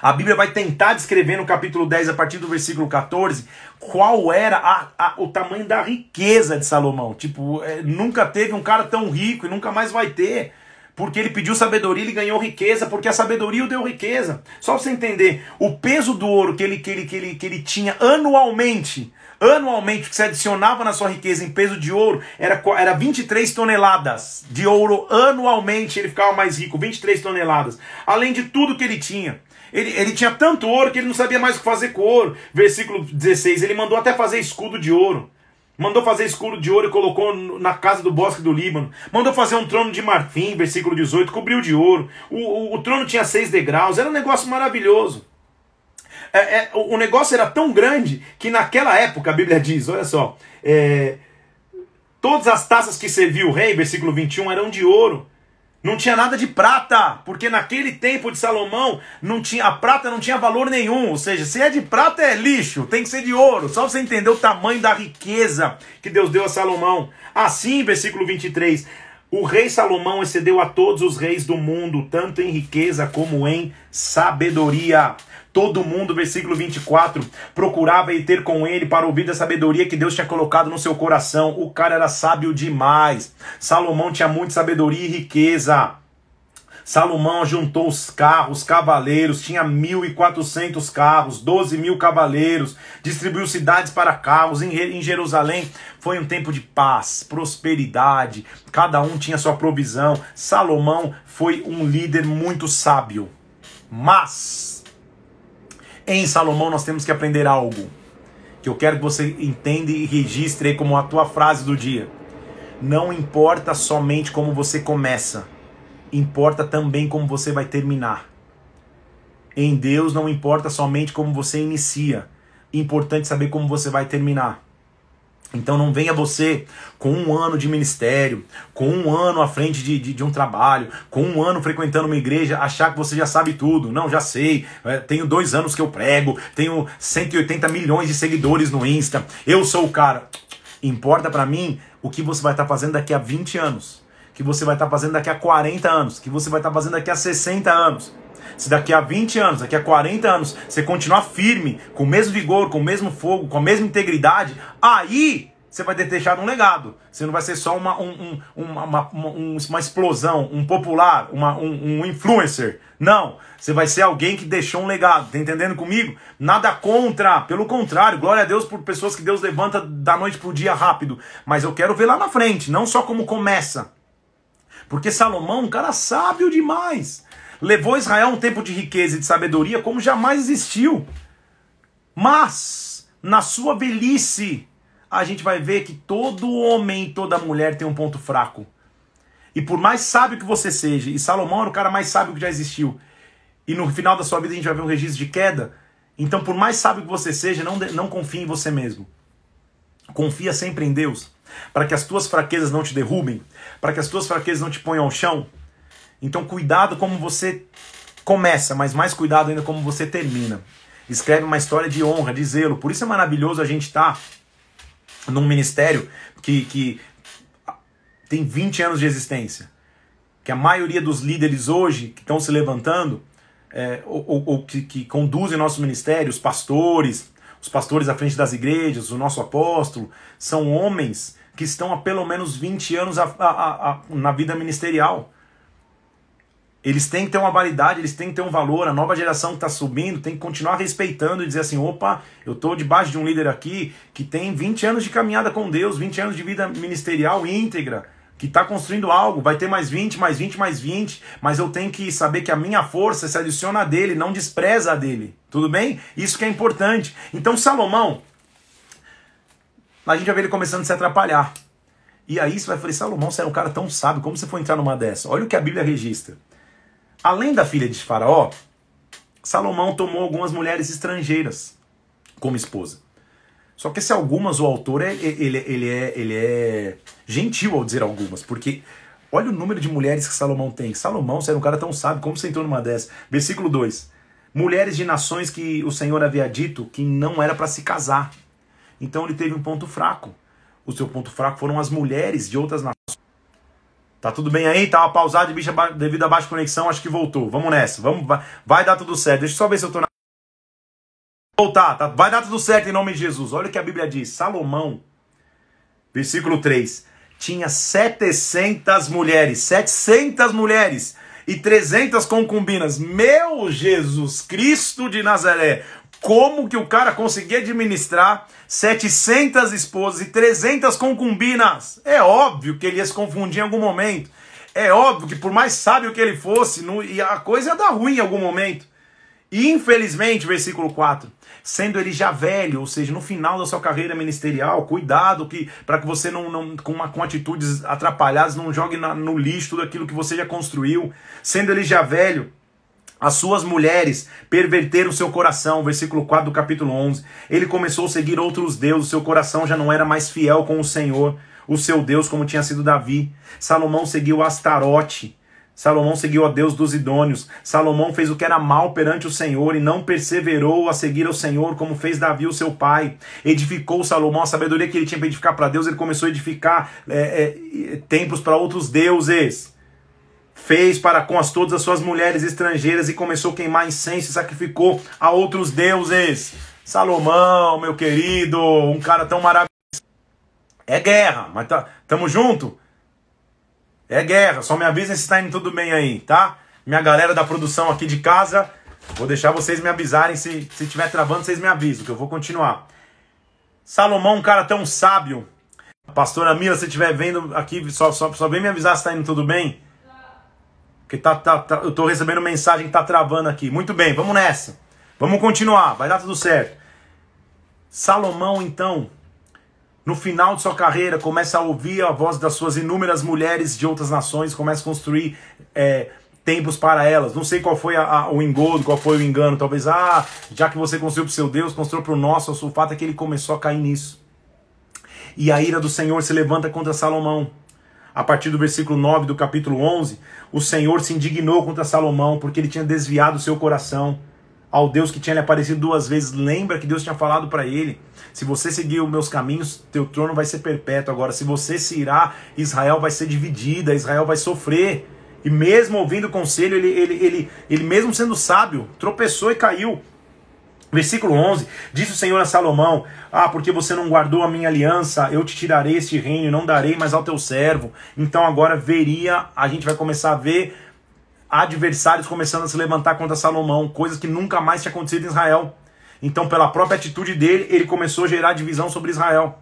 A Bíblia vai tentar descrever no capítulo 10, a partir do versículo 14, qual era a, a, o tamanho da riqueza de Salomão. Tipo, é, nunca teve um cara tão rico e nunca mais vai ter porque ele pediu sabedoria, ele ganhou riqueza, porque a sabedoria o deu riqueza. Só para você entender, o peso do ouro que ele, que ele, que ele, que ele tinha anualmente, anualmente, que você adicionava na sua riqueza em peso de ouro, era, era 23 toneladas de ouro anualmente, ele ficava mais rico, 23 toneladas. Além de tudo que ele tinha. Ele, ele tinha tanto ouro que ele não sabia mais o que fazer com ouro. Versículo 16, ele mandou até fazer escudo de ouro. Mandou fazer escudo de ouro e colocou na casa do bosque do Líbano. Mandou fazer um trono de marfim, versículo 18, cobriu de ouro. O, o, o trono tinha seis degraus, era um negócio maravilhoso. É, é, o negócio era tão grande que naquela época, a Bíblia diz, olha só, é, todas as taças que serviu o rei, versículo 21, eram de ouro. Não tinha nada de prata, porque naquele tempo de Salomão não tinha a prata não tinha valor nenhum, ou seja, se é de prata é lixo, tem que ser de ouro. Só você entender o tamanho da riqueza que Deus deu a Salomão. Assim, versículo 23, o rei Salomão excedeu a todos os reis do mundo, tanto em riqueza como em sabedoria. Todo mundo, versículo 24, procurava ir ter com ele para ouvir da sabedoria que Deus tinha colocado no seu coração. O cara era sábio demais. Salomão tinha muita sabedoria e riqueza. Salomão juntou os carros, cavaleiros, tinha 1.400 carros, 12 mil cavaleiros, distribuiu cidades para carros em Jerusalém. Foi um tempo de paz, prosperidade, cada um tinha sua provisão. Salomão foi um líder muito sábio. Mas em Salomão nós temos que aprender algo que eu quero que você entenda e registre como a tua frase do dia. Não importa somente como você começa, importa também como você vai terminar. Em Deus não importa somente como você inicia, importante saber como você vai terminar. Então não venha você com um ano de ministério, com um ano à frente de, de, de, um trabalho, com um ano frequentando uma igreja, achar que você já sabe tudo. Não, já sei. É, tenho dois anos que eu prego, tenho 180 milhões de seguidores no Insta. Eu sou o cara. Importa para mim o que você vai estar tá fazendo daqui a 20 anos, que você vai estar tá fazendo daqui a 40 anos, que você vai estar tá fazendo daqui a 60 anos. Se daqui a 20 anos, daqui a 40 anos, você continuar firme, com o mesmo vigor, com o mesmo fogo, com a mesma integridade, aí você vai ter deixado um legado. Você não vai ser só uma, um, um, uma, uma, uma, explosão, um popular, uma, um, um influencer. Não. Você vai ser alguém que deixou um legado. Tá entendendo comigo? Nada contra. Pelo contrário, glória a Deus por pessoas que Deus levanta da noite pro dia rápido. Mas eu quero ver lá na frente, não só como começa. Porque Salomão, um cara sábio demais levou Israel um tempo de riqueza e de sabedoria como jamais existiu. Mas, na sua velhice, a gente vai ver que todo homem e toda mulher tem um ponto fraco. E por mais sábio que você seja, e Salomão era o cara mais sábio que já existiu, e no final da sua vida a gente vai ver um registro de queda, então por mais sábio que você seja, não, não confie em você mesmo. Confia sempre em Deus, para que as tuas fraquezas não te derrubem, para que as tuas fraquezas não te ponham ao chão. Então cuidado como você começa, mas mais cuidado ainda como você termina. Escreve uma história de honra, de zelo. Por isso é maravilhoso a gente estar tá num ministério que, que tem 20 anos de existência. Que a maioria dos líderes hoje que estão se levantando, é, ou, ou, ou que, que, conduzem nosso ministério, os pastores, os pastores à frente das igrejas, o nosso apóstolo, são homens que estão há pelo menos 20 anos a, a, a, na vida ministerial. Eles têm que ter uma validade, eles têm que ter um valor. A nova geração que está subindo tem que continuar respeitando e dizer assim: opa, eu estou debaixo de um líder aqui que tem 20 anos de caminhada com Deus, 20 anos de vida ministerial íntegra, que está construindo algo. Vai ter mais 20, mais 20, mais 20, mas eu tenho que saber que a minha força se adiciona a dele, não despreza a dele. Tudo bem? Isso que é importante. Então, Salomão, a gente vai ver ele começando a se atrapalhar. E aí você vai falar: Salomão, você é um cara tão sábio, como você foi entrar numa dessa? Olha o que a Bíblia registra. Além da filha de Faraó, Salomão tomou algumas mulheres estrangeiras como esposa. Só que se algumas, o autor é, ele, ele, é, ele é gentil ao dizer algumas, porque olha o número de mulheres que Salomão tem. Salomão, você era um cara tão sábio, como você entrou numa dessas? Versículo 2. Mulheres de nações que o Senhor havia dito que não era para se casar. Então ele teve um ponto fraco. O seu ponto fraco foram as mulheres de outras nações. Tá tudo bem aí? Tava pausado devido a baixa conexão, acho que voltou. Vamos nessa. Vamos, vai, vai dar tudo certo. Deixa eu só ver se eu tô na. Voltar, tá? Vai dar tudo certo em nome de Jesus. Olha o que a Bíblia diz. Salomão, versículo 3. Tinha 700 mulheres. 700 mulheres e 300 concubinas. Meu Jesus Cristo de Nazaré! Como que o cara conseguia administrar 700 esposas e 300 concubinas? É óbvio que ele ia se confundir em algum momento. É óbvio que por mais sábio que ele fosse, a coisa ia dar ruim em algum momento. E infelizmente, versículo 4, sendo ele já velho, ou seja, no final da sua carreira ministerial, cuidado que para que você não, não com, uma, com atitudes atrapalhadas não jogue na, no lixo tudo aquilo que você já construiu. Sendo ele já velho, as suas mulheres perverteram seu coração, versículo 4 do capítulo 11. Ele começou a seguir outros deuses, seu coração já não era mais fiel com o Senhor, o seu Deus, como tinha sido Davi. Salomão seguiu Astarote. Salomão seguiu a Deus dos idôneos. Salomão fez o que era mal perante o Senhor e não perseverou a seguir ao Senhor, como fez Davi, o seu pai. Edificou Salomão a sabedoria que ele tinha para edificar para Deus, ele começou a edificar é, é, templos para outros deuses fez para com as todas as suas mulheres estrangeiras e começou a queimar incenso e sacrificou a outros deuses. Salomão, meu querido, um cara tão maravilhoso. É guerra, mas tá, tamo junto? É guerra, só me avisem se está indo tudo bem aí, tá? Minha galera da produção aqui de casa, vou deixar vocês me avisarem se se estiver travando, vocês me avisam que eu vou continuar. Salomão, um cara tão sábio. Pastora Mila, se estiver vendo aqui, só, só, só vem me avisar se está indo tudo bem. Que tá, tá, tá, eu tô recebendo mensagem que tá travando aqui. Muito bem, vamos nessa. Vamos continuar, vai dar tudo certo. Salomão, então, no final de sua carreira, começa a ouvir a voz das suas inúmeras mulheres de outras nações, começa a construir é, templos para elas. Não sei qual foi a, a, o engodo, qual foi o engano. Talvez, ah, já que você construiu para o seu Deus, construiu para o nosso. O fato é que ele começou a cair nisso. E a ira do Senhor se levanta contra Salomão a partir do versículo 9 do capítulo 11, o Senhor se indignou contra Salomão porque ele tinha desviado seu coração ao Deus que tinha lhe aparecido duas vezes. Lembra que Deus tinha falado para ele: se você seguir os meus caminhos, teu trono vai ser perpétuo. Agora, se você se irá, Israel vai ser dividida, Israel vai sofrer. E mesmo ouvindo o conselho, ele, ele, ele, ele mesmo sendo sábio, tropeçou e caiu. Versículo 11: Disse o Senhor a Salomão: Ah, porque você não guardou a minha aliança, eu te tirarei este reino e não darei mais ao teu servo. Então agora veria, a gente vai começar a ver adversários começando a se levantar contra Salomão, coisas que nunca mais tinha acontecido em Israel. Então, pela própria atitude dele, ele começou a gerar divisão sobre Israel.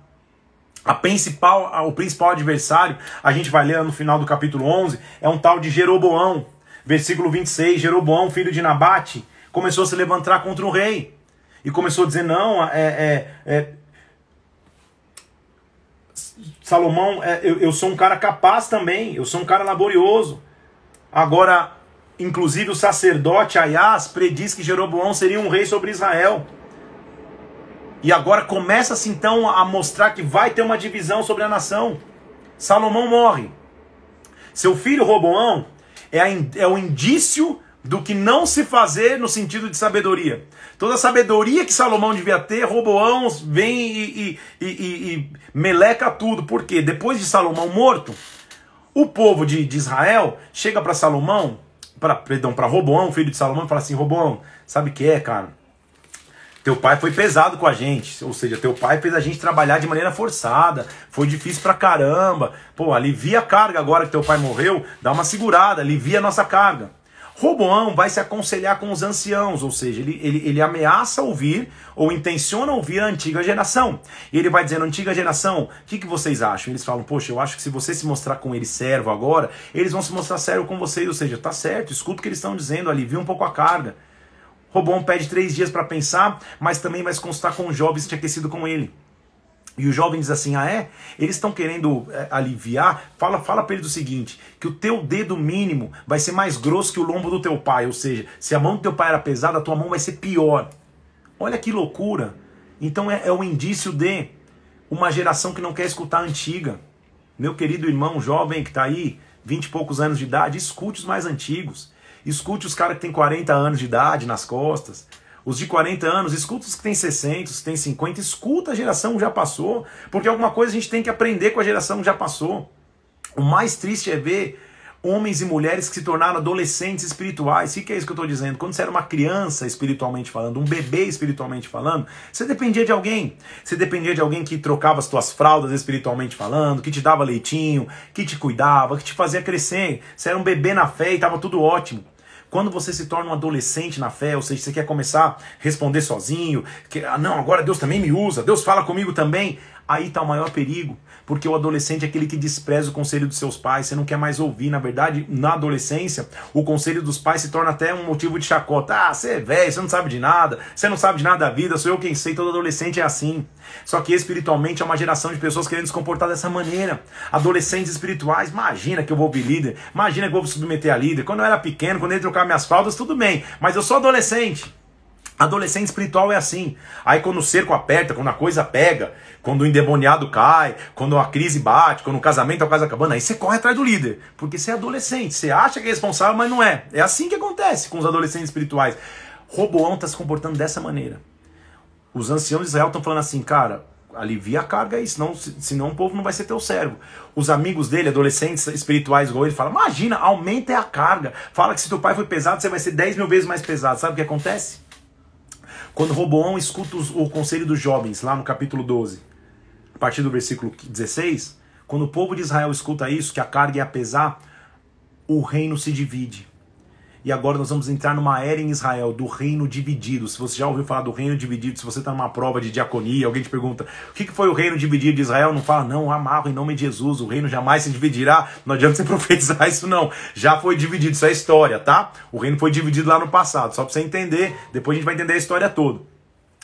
A principal, o principal adversário, a gente vai ler no final do capítulo 11, é um tal de Jeroboão. Versículo 26, Jeroboão, filho de Nabate, começou a se levantar contra o rei. E começou a dizer: não, é, é, é Salomão, é, eu, eu sou um cara capaz também, eu sou um cara laborioso. Agora, inclusive o sacerdote Aias prediz que Jeroboão seria um rei sobre Israel. E agora começa-se então a mostrar que vai ter uma divisão sobre a nação. Salomão morre. Seu filho Roboão é, é o indício do que não se fazer no sentido de sabedoria. Toda a sabedoria que Salomão devia ter, Roboão vem e, e, e, e meleca tudo. Por quê? Depois de Salomão morto, o povo de, de Israel chega para Salomão, para perdão, para Roboão, filho de Salomão, e fala assim: Roboão, sabe o que é, cara? Teu pai foi pesado com a gente, ou seja, teu pai fez a gente trabalhar de maneira forçada, foi difícil pra caramba. Pô, alivia a carga agora que teu pai morreu, dá uma segurada, alivia a nossa carga. Roboão vai se aconselhar com os anciãos, ou seja, ele, ele, ele ameaça ouvir ou intenciona ouvir a antiga geração. E ele vai dizendo, antiga geração, o que, que vocês acham? Eles falam, poxa, eu acho que se você se mostrar com ele servo agora, eles vão se mostrar servo com vocês, ou seja, tá certo, escuta o que eles estão dizendo, alivia um pouco a carga. Roboão pede três dias para pensar, mas também vai se consultar com jovens que tinha aquecido com ele. E o jovem diz assim: Ah, é? Eles estão querendo é, aliviar? Fala, fala para eles o seguinte: que o teu dedo mínimo vai ser mais grosso que o lombo do teu pai. Ou seja, se a mão do teu pai era pesada, a tua mão vai ser pior. Olha que loucura. Então é, é um indício de uma geração que não quer escutar a antiga. Meu querido irmão jovem que está aí, vinte e poucos anos de idade, escute os mais antigos. Escute os caras que têm 40 anos de idade nas costas. Os de 40 anos, escuta os que têm 60, os que têm 50, escuta a geração já passou, porque alguma coisa a gente tem que aprender com a geração já passou. O mais triste é ver homens e mulheres que se tornaram adolescentes espirituais. O que é isso que eu estou dizendo? Quando você era uma criança espiritualmente falando, um bebê espiritualmente falando, você dependia de alguém. Você dependia de alguém que trocava as tuas fraldas espiritualmente falando, que te dava leitinho, que te cuidava, que te fazia crescer. Você era um bebê na fé e estava tudo ótimo. Quando você se torna um adolescente na fé, ou seja, você quer começar a responder sozinho, que, ah, não, agora Deus também me usa, Deus fala comigo também, aí está o maior perigo, porque o adolescente é aquele que despreza o conselho dos seus pais, você não quer mais ouvir. Na verdade, na adolescência, o conselho dos pais se torna até um motivo de chacota. Ah, você é velho, você não sabe de nada, você não sabe de nada da vida, sou eu quem sei, todo adolescente é assim. Só que espiritualmente é uma geração de pessoas querendo se comportar dessa maneira. Adolescentes espirituais, imagina que eu vou ouvir líder, imagina que eu vou submeter a líder. Quando eu era pequeno, quando eu ia trocar minhas fraldas, tudo bem, mas eu sou adolescente. Adolescente espiritual é assim. Aí quando o cerco aperta, quando a coisa pega, quando o endemoniado cai, quando a crise bate, quando o casamento é o caso acabando, aí você corre atrás do líder. Porque você é adolescente, você acha que é responsável, mas não é. É assim que acontece com os adolescentes espirituais. Roboão está se comportando dessa maneira. Os anciãos de Israel estão falando assim, cara, alivia a carga aí, senão, senão o povo não vai ser teu servo. Os amigos dele, adolescentes espirituais igual ele, falam, imagina, aumenta a carga. Fala que se teu pai foi pesado, você vai ser 10 mil vezes mais pesado. Sabe o que acontece? Quando Roboão escuta o conselho dos jovens, lá no capítulo 12, a partir do versículo 16, quando o povo de Israel escuta isso, que a carga ia pesar, o reino se divide. E agora nós vamos entrar numa era em Israel do reino dividido. Se você já ouviu falar do reino dividido, se você está numa prova de diaconia, alguém te pergunta o que foi o reino dividido de Israel, não fala, não, amarro em nome de Jesus, o reino jamais se dividirá. Não adianta você profetizar isso, não. Já foi dividido, isso é história, tá? O reino foi dividido lá no passado, só para você entender, depois a gente vai entender a história toda.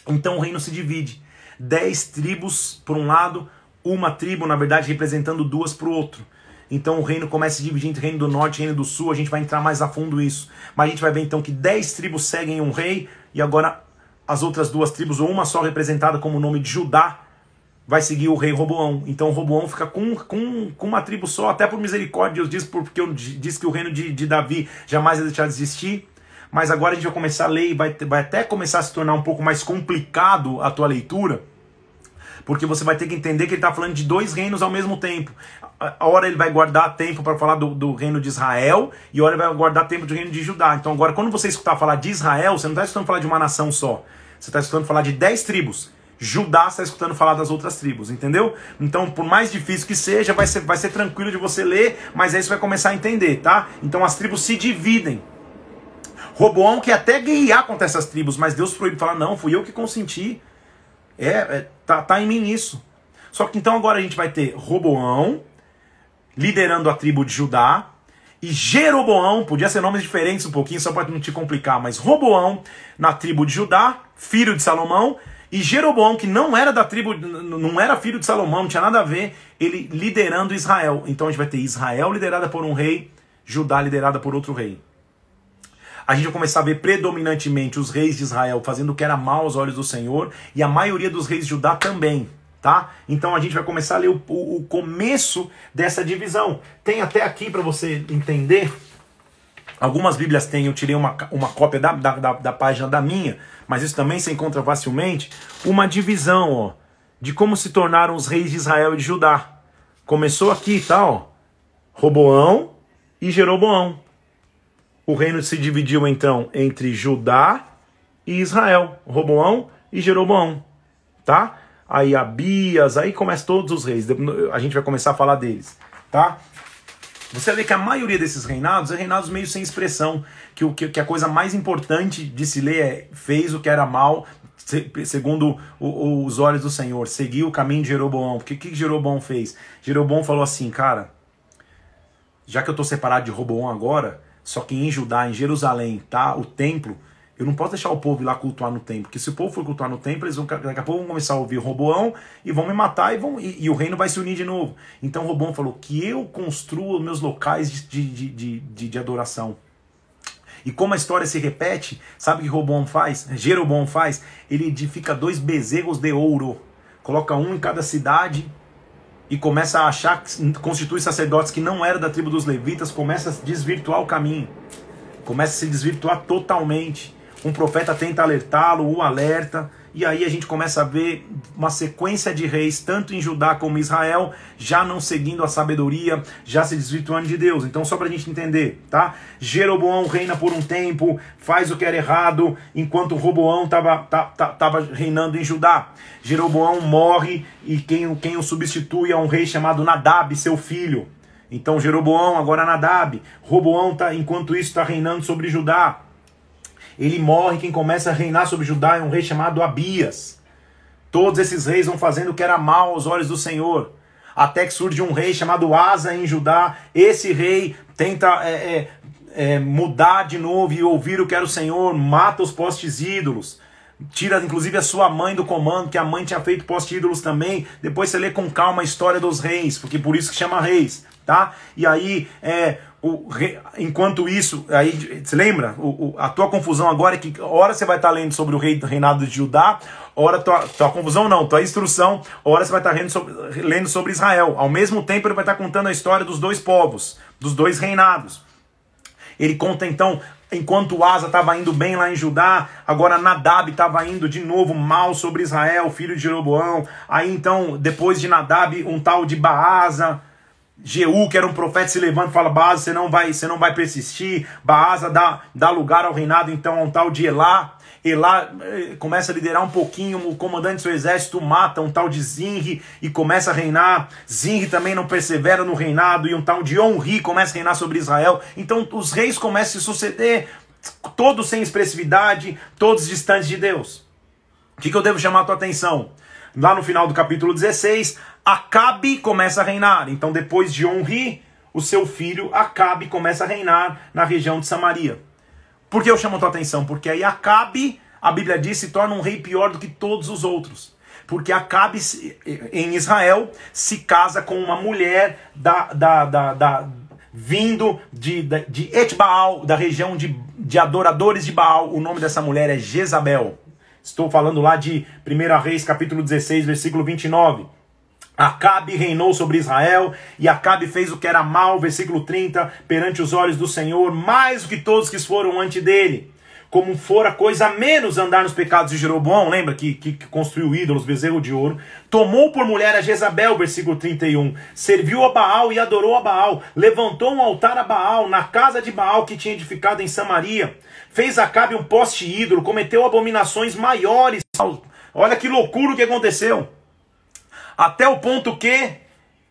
Então o reino se divide. Dez tribos por um lado, uma tribo, na verdade, representando duas para o outro. Então o reino começa a se dividir entre reino do norte e reino do sul, a gente vai entrar mais a fundo isso. Mas a gente vai ver então que dez tribos seguem um rei, e agora as outras duas tribos, ou uma só representada como o nome de Judá, vai seguir o rei Roboão. Então Roboão fica com, com, com uma tribo só, até por misericórdia, Deus diz, porque diz que o reino de, de Davi jamais vai deixar de existir. Mas agora a gente vai começar a ler e vai, vai até começar a se tornar um pouco mais complicado a tua leitura porque você vai ter que entender que ele está falando de dois reinos ao mesmo tempo. A hora ele vai guardar tempo para falar do, do, reino de Israel e a hora ele vai guardar tempo do reino de Judá. Então agora, quando você escutar falar de Israel, você não está escutando falar de uma nação só. Você está escutando falar de dez tribos. Judá está escutando falar das outras tribos, entendeu? Então, por mais difícil que seja, vai ser, vai ser tranquilo de você ler, mas aí você vai começar a entender, tá? Então as tribos se dividem. Roboão quer até guerrear contra essas tribos, mas Deus proíbe falar: não, fui eu que consenti. É, é, tá, tá em mim isso. Só que então agora a gente vai ter Roboão liderando a tribo de Judá, e Jeroboão, podia ser nomes diferentes um pouquinho, só para não te complicar, mas Roboão, na tribo de Judá, filho de Salomão, e Jeroboão, que não era da tribo, não era filho de Salomão, não tinha nada a ver, ele liderando Israel. Então a gente vai ter Israel liderada por um rei, Judá liderada por outro rei. A gente vai começar a ver predominantemente os reis de Israel fazendo o que era mal aos olhos do Senhor, e a maioria dos reis de Judá também. Tá? Então a gente vai começar a ler o, o, o começo dessa divisão. Tem até aqui para você entender. Algumas Bíblias têm, eu tirei uma, uma cópia da, da, da, da página da minha, mas isso também se encontra facilmente. Uma divisão ó, de como se tornaram os reis de Israel e de Judá. Começou aqui, tá? Ó, Roboão e Jeroboão. O reino se dividiu então entre Judá e Israel. Roboão e Jeroboão. Tá? Aí Abias, aí começa todos os reis. A gente vai começar a falar deles, tá? Você vê que a maioria desses reinados é reinados meio sem expressão, que o que, a coisa mais importante de se ler é fez o que era mal, segundo os olhos do Senhor, seguiu o caminho de Jeroboão. O que, que Jeroboão fez? Jeroboão falou assim, cara, já que eu estou separado de Roboão agora, só que em Judá, em Jerusalém, tá o templo, eu não posso deixar o povo ir lá cultuar no templo, porque se o povo for cultuar no templo, eles vão, daqui a pouco vão começar a ouvir Roboão e vão me matar e, vão, e, e o reino vai se unir de novo. Então Roboão falou que eu construa meus locais de, de, de, de, de adoração. E como a história se repete, sabe o que Roboão faz? Jeroboão faz? Ele edifica dois bezerros de ouro, coloca um em cada cidade e começa a achar, constitui sacerdotes que não eram da tribo dos levitas, começa a desvirtuar o caminho, começa a se desvirtuar totalmente um profeta tenta alertá-lo, o alerta, e aí a gente começa a ver uma sequência de reis, tanto em Judá como em Israel, já não seguindo a sabedoria, já se desvirtuando de Deus. Então, só para a gente entender, tá? Jeroboão reina por um tempo, faz o que era errado, enquanto Roboão estava tava reinando em Judá. Jeroboão morre e quem, quem o substitui é um rei chamado Nadab, seu filho. Então, Jeroboão, agora Nadab. Roboão, tá, enquanto isso, está reinando sobre Judá. Ele morre, quem começa a reinar sobre Judá é um rei chamado Abias. Todos esses reis vão fazendo o que era mal aos olhos do Senhor. Até que surge um rei chamado Asa em Judá. Esse rei tenta é, é, é, mudar de novo e ouvir o que era o Senhor, mata os postes ídolos. Tira inclusive a sua mãe do comando, que a mãe tinha feito poste ídolos também. Depois você lê com calma a história dos reis, porque por isso que chama reis, tá? E aí é, o, enquanto isso, aí você lembra? O, o, a tua confusão agora é que hora você vai estar lendo sobre o rei reinado de Judá, hora tua, tua confusão não, tua instrução, hora você vai estar lendo sobre, lendo sobre Israel. Ao mesmo tempo ele vai estar contando a história dos dois povos, dos dois reinados. Ele conta então, enquanto Asa estava indo bem lá em Judá, agora Nadab estava indo de novo mal sobre Israel, filho de Jeroboão. Aí então, depois de Nadab, um tal de Baasa Jeú, que era um profeta, se levanta e fala: Baasa, você não vai, você não vai persistir. Baasa dá, dá lugar ao reinado então a um tal de Elá. Elá eh, começa a liderar um pouquinho, o comandante do seu exército mata um tal de Zinri e começa a reinar. Zinri também não persevera no reinado e um tal de Onri começa a reinar sobre Israel. Então os reis começam a se suceder, todos sem expressividade, todos distantes de Deus. O que, que eu devo chamar a tua atenção? Lá no final do capítulo 16, Acabe começa a reinar. Então, depois de Onri, o seu filho Acabe começa a reinar na região de Samaria. Por que eu chamo a tua atenção? Porque aí Acabe, a Bíblia diz, se torna um rei pior do que todos os outros. Porque Acabe, em Israel, se casa com uma mulher da, da, da, da vindo de, de, de Etbaal, da região de, de adoradores de Baal. O nome dessa mulher é Jezabel. Estou falando lá de 1 Reis, capítulo 16, versículo 29. Acabe reinou sobre Israel, e Acabe fez o que era mal, versículo 30, perante os olhos do Senhor, mais do que todos que foram ante dele. Como fora coisa menos andar nos pecados de Jeroboão, lembra que, que, que construiu ídolos, bezerro de ouro, tomou por mulher a Jezabel, versículo 31, serviu a Baal e adorou a Baal, levantou um altar a Baal na casa de Baal que tinha edificado em Samaria, fez Acabe um poste ídolo, cometeu abominações maiores. Olha que loucura o que aconteceu até o ponto que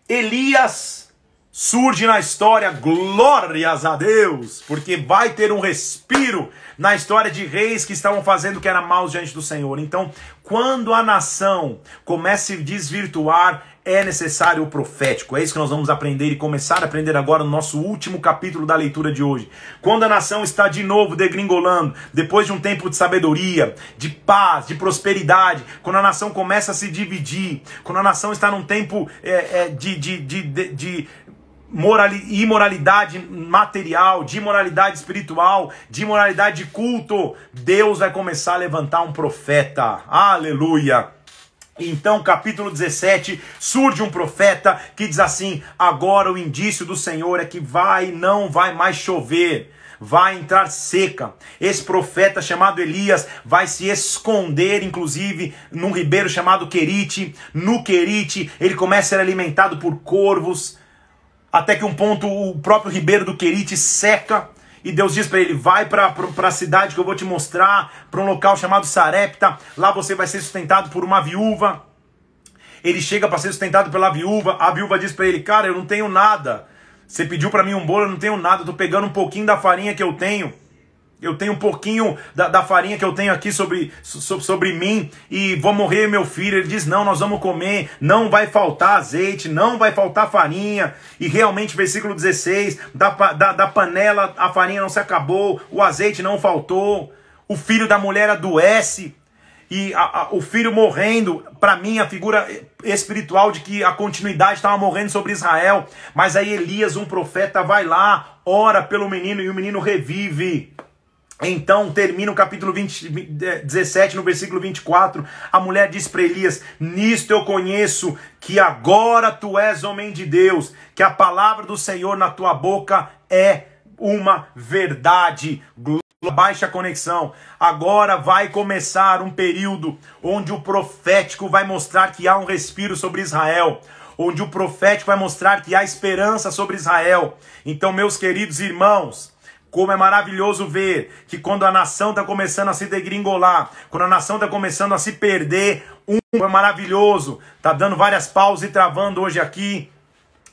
Elias surge na história, glórias a Deus, porque vai ter um respiro na história de reis que estavam fazendo o que era mal diante do Senhor. Então, quando a nação começa a se desvirtuar, é necessário o profético. É isso que nós vamos aprender e começar a aprender agora no nosso último capítulo da leitura de hoje. Quando a nação está de novo degringolando, depois de um tempo de sabedoria, de paz, de prosperidade, quando a nação começa a se dividir, quando a nação está num tempo é, é, de, de, de, de, de imoralidade material, de imoralidade espiritual, de imoralidade de culto, Deus vai começar a levantar um profeta. Aleluia! Então, capítulo 17, surge um profeta que diz assim: agora o indício do Senhor é que vai, não vai mais chover vai entrar seca. Esse profeta chamado Elias vai se esconder, inclusive, num ribeiro chamado Querite. No Querite, ele começa a ser alimentado por corvos, até que um ponto o próprio ribeiro do Querite seca. E Deus diz para ele: vai para a cidade que eu vou te mostrar, para um local chamado Sarepta. Lá você vai ser sustentado por uma viúva. Ele chega para ser sustentado pela viúva. A viúva diz para ele: Cara, eu não tenho nada. Você pediu para mim um bolo, eu não tenho nada. Eu tô pegando um pouquinho da farinha que eu tenho. Eu tenho um pouquinho da, da farinha que eu tenho aqui sobre, sobre, mim e vou morrer meu filho. Ele diz: Não, nós vamos comer, não vai faltar azeite, não vai faltar farinha. E realmente, versículo 16: da, da, da panela a farinha não se acabou, o azeite não faltou. O filho da mulher adoece e a, a, o filho morrendo, para mim, a figura espiritual de que a continuidade estava morrendo sobre Israel. Mas aí Elias, um profeta, vai lá, ora pelo menino e o menino revive. Então termina o capítulo 20, 17, no versículo 24. A mulher diz para Elias: Nisto eu conheço que agora tu és homem de Deus, que a palavra do Senhor na tua boca é uma verdade. Baixa conexão. Agora vai começar um período onde o profético vai mostrar que há um respiro sobre Israel onde o profético vai mostrar que há esperança sobre Israel. Então, meus queridos irmãos, como é maravilhoso ver que quando a nação está começando a se degringolar, quando a nação está começando a se perder, um é maravilhoso. Tá dando várias pausas e travando hoje aqui.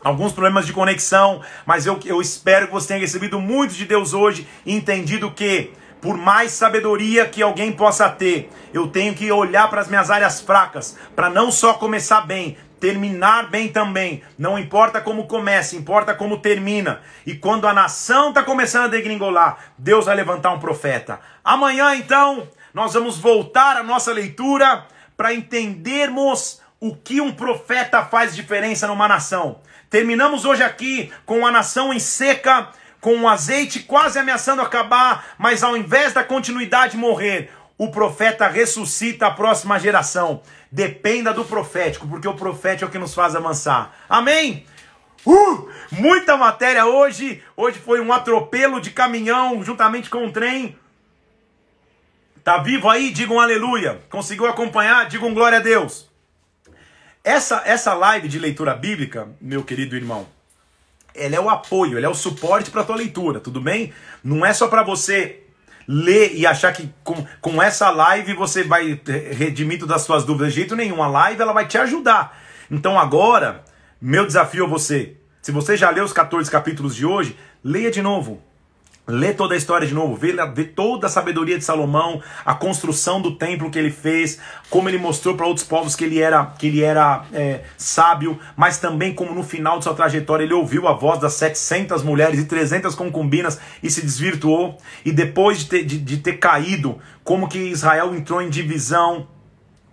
Alguns problemas de conexão, mas eu, eu espero que você tenha recebido muito de Deus hoje e entendido que por mais sabedoria que alguém possa ter, eu tenho que olhar para as minhas áreas fracas, para não só começar bem, terminar bem também. Não importa como começa, importa como termina. E quando a nação está começando a degringolar, Deus vai levantar um profeta. Amanhã, então, nós vamos voltar à nossa leitura para entendermos o que um profeta faz diferença numa nação. Terminamos hoje aqui com a nação em seca, com o azeite quase ameaçando acabar, mas ao invés da continuidade morrer, o profeta ressuscita a próxima geração. Dependa do profético, porque o profético é o que nos faz avançar. Amém? Uh, muita matéria hoje. Hoje foi um atropelo de caminhão juntamente com um trem. Tá vivo aí? Digam um aleluia. Conseguiu acompanhar? Digam glória a Deus. Essa, essa live de leitura bíblica, meu querido irmão, ela é o apoio, ela é o suporte para tua leitura, tudo bem? Não é só para você ler e achar que com, com essa live você vai redimir todas as suas dúvidas. De jeito nenhum, a live ela vai te ajudar. Então agora, meu desafio a você, se você já leu os 14 capítulos de hoje, leia de novo. Lê toda a história de novo, vê, toda a sabedoria de Salomão, a construção do templo que ele fez, como ele mostrou para outros povos que ele era, que ele era é, sábio, mas também como no final de sua trajetória ele ouviu a voz das 700 mulheres e 300 concubinas e se desvirtuou. E depois de ter, de, de ter caído, como que Israel entrou em divisão,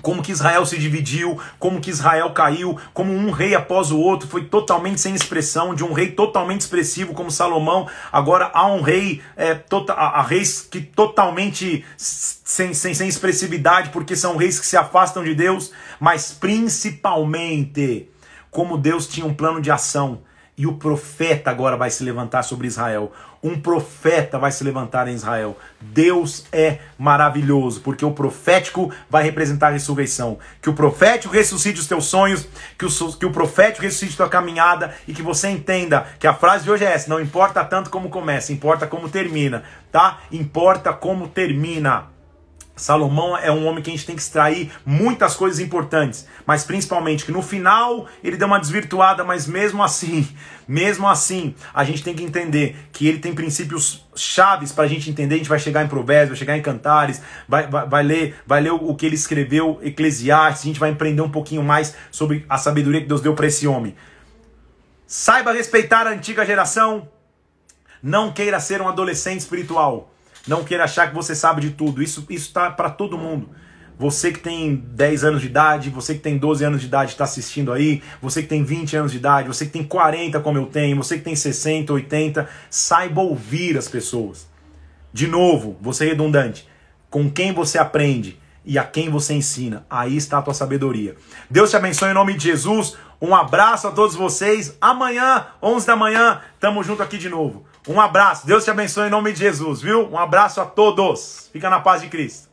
como que Israel se dividiu, como que Israel caiu, como um rei após o outro foi totalmente sem expressão, de um rei totalmente expressivo como Salomão, agora há um rei, é, tota, a, reis que totalmente sem, sem, sem expressividade, porque são reis que se afastam de Deus, mas principalmente como Deus tinha um plano de ação e o profeta agora vai se levantar sobre Israel. Um profeta vai se levantar em Israel. Deus é maravilhoso, porque o profético vai representar a ressurreição. Que o profético ressuscite os teus sonhos, que o, que o profético ressuscite tua caminhada e que você entenda que a frase de hoje é essa: não importa tanto como começa, importa como termina, tá? Importa como termina. Salomão é um homem que a gente tem que extrair muitas coisas importantes, mas principalmente que no final ele deu uma desvirtuada, mas mesmo assim, mesmo assim, a gente tem que entender que ele tem princípios chaves para a gente entender. A gente vai chegar em Provérbios, vai chegar em Cantares, vai, vai, vai ler, vai ler o, o que ele escreveu, Eclesiastes, a gente vai empreender um pouquinho mais sobre a sabedoria que Deus deu para esse homem. Saiba respeitar a antiga geração, não queira ser um adolescente espiritual. Não queira achar que você sabe de tudo. Isso está para todo mundo. Você que tem 10 anos de idade, você que tem 12 anos de idade está assistindo aí, você que tem 20 anos de idade, você que tem 40 como eu tenho, você que tem 60, 80, saiba ouvir as pessoas. De novo, você é redundante. Com quem você aprende e a quem você ensina, aí está a tua sabedoria. Deus te abençoe em nome de Jesus. Um abraço a todos vocês. Amanhã, 11 da manhã, tamo junto aqui de novo. Um abraço. Deus te abençoe em nome de Jesus, viu? Um abraço a todos. Fica na paz de Cristo.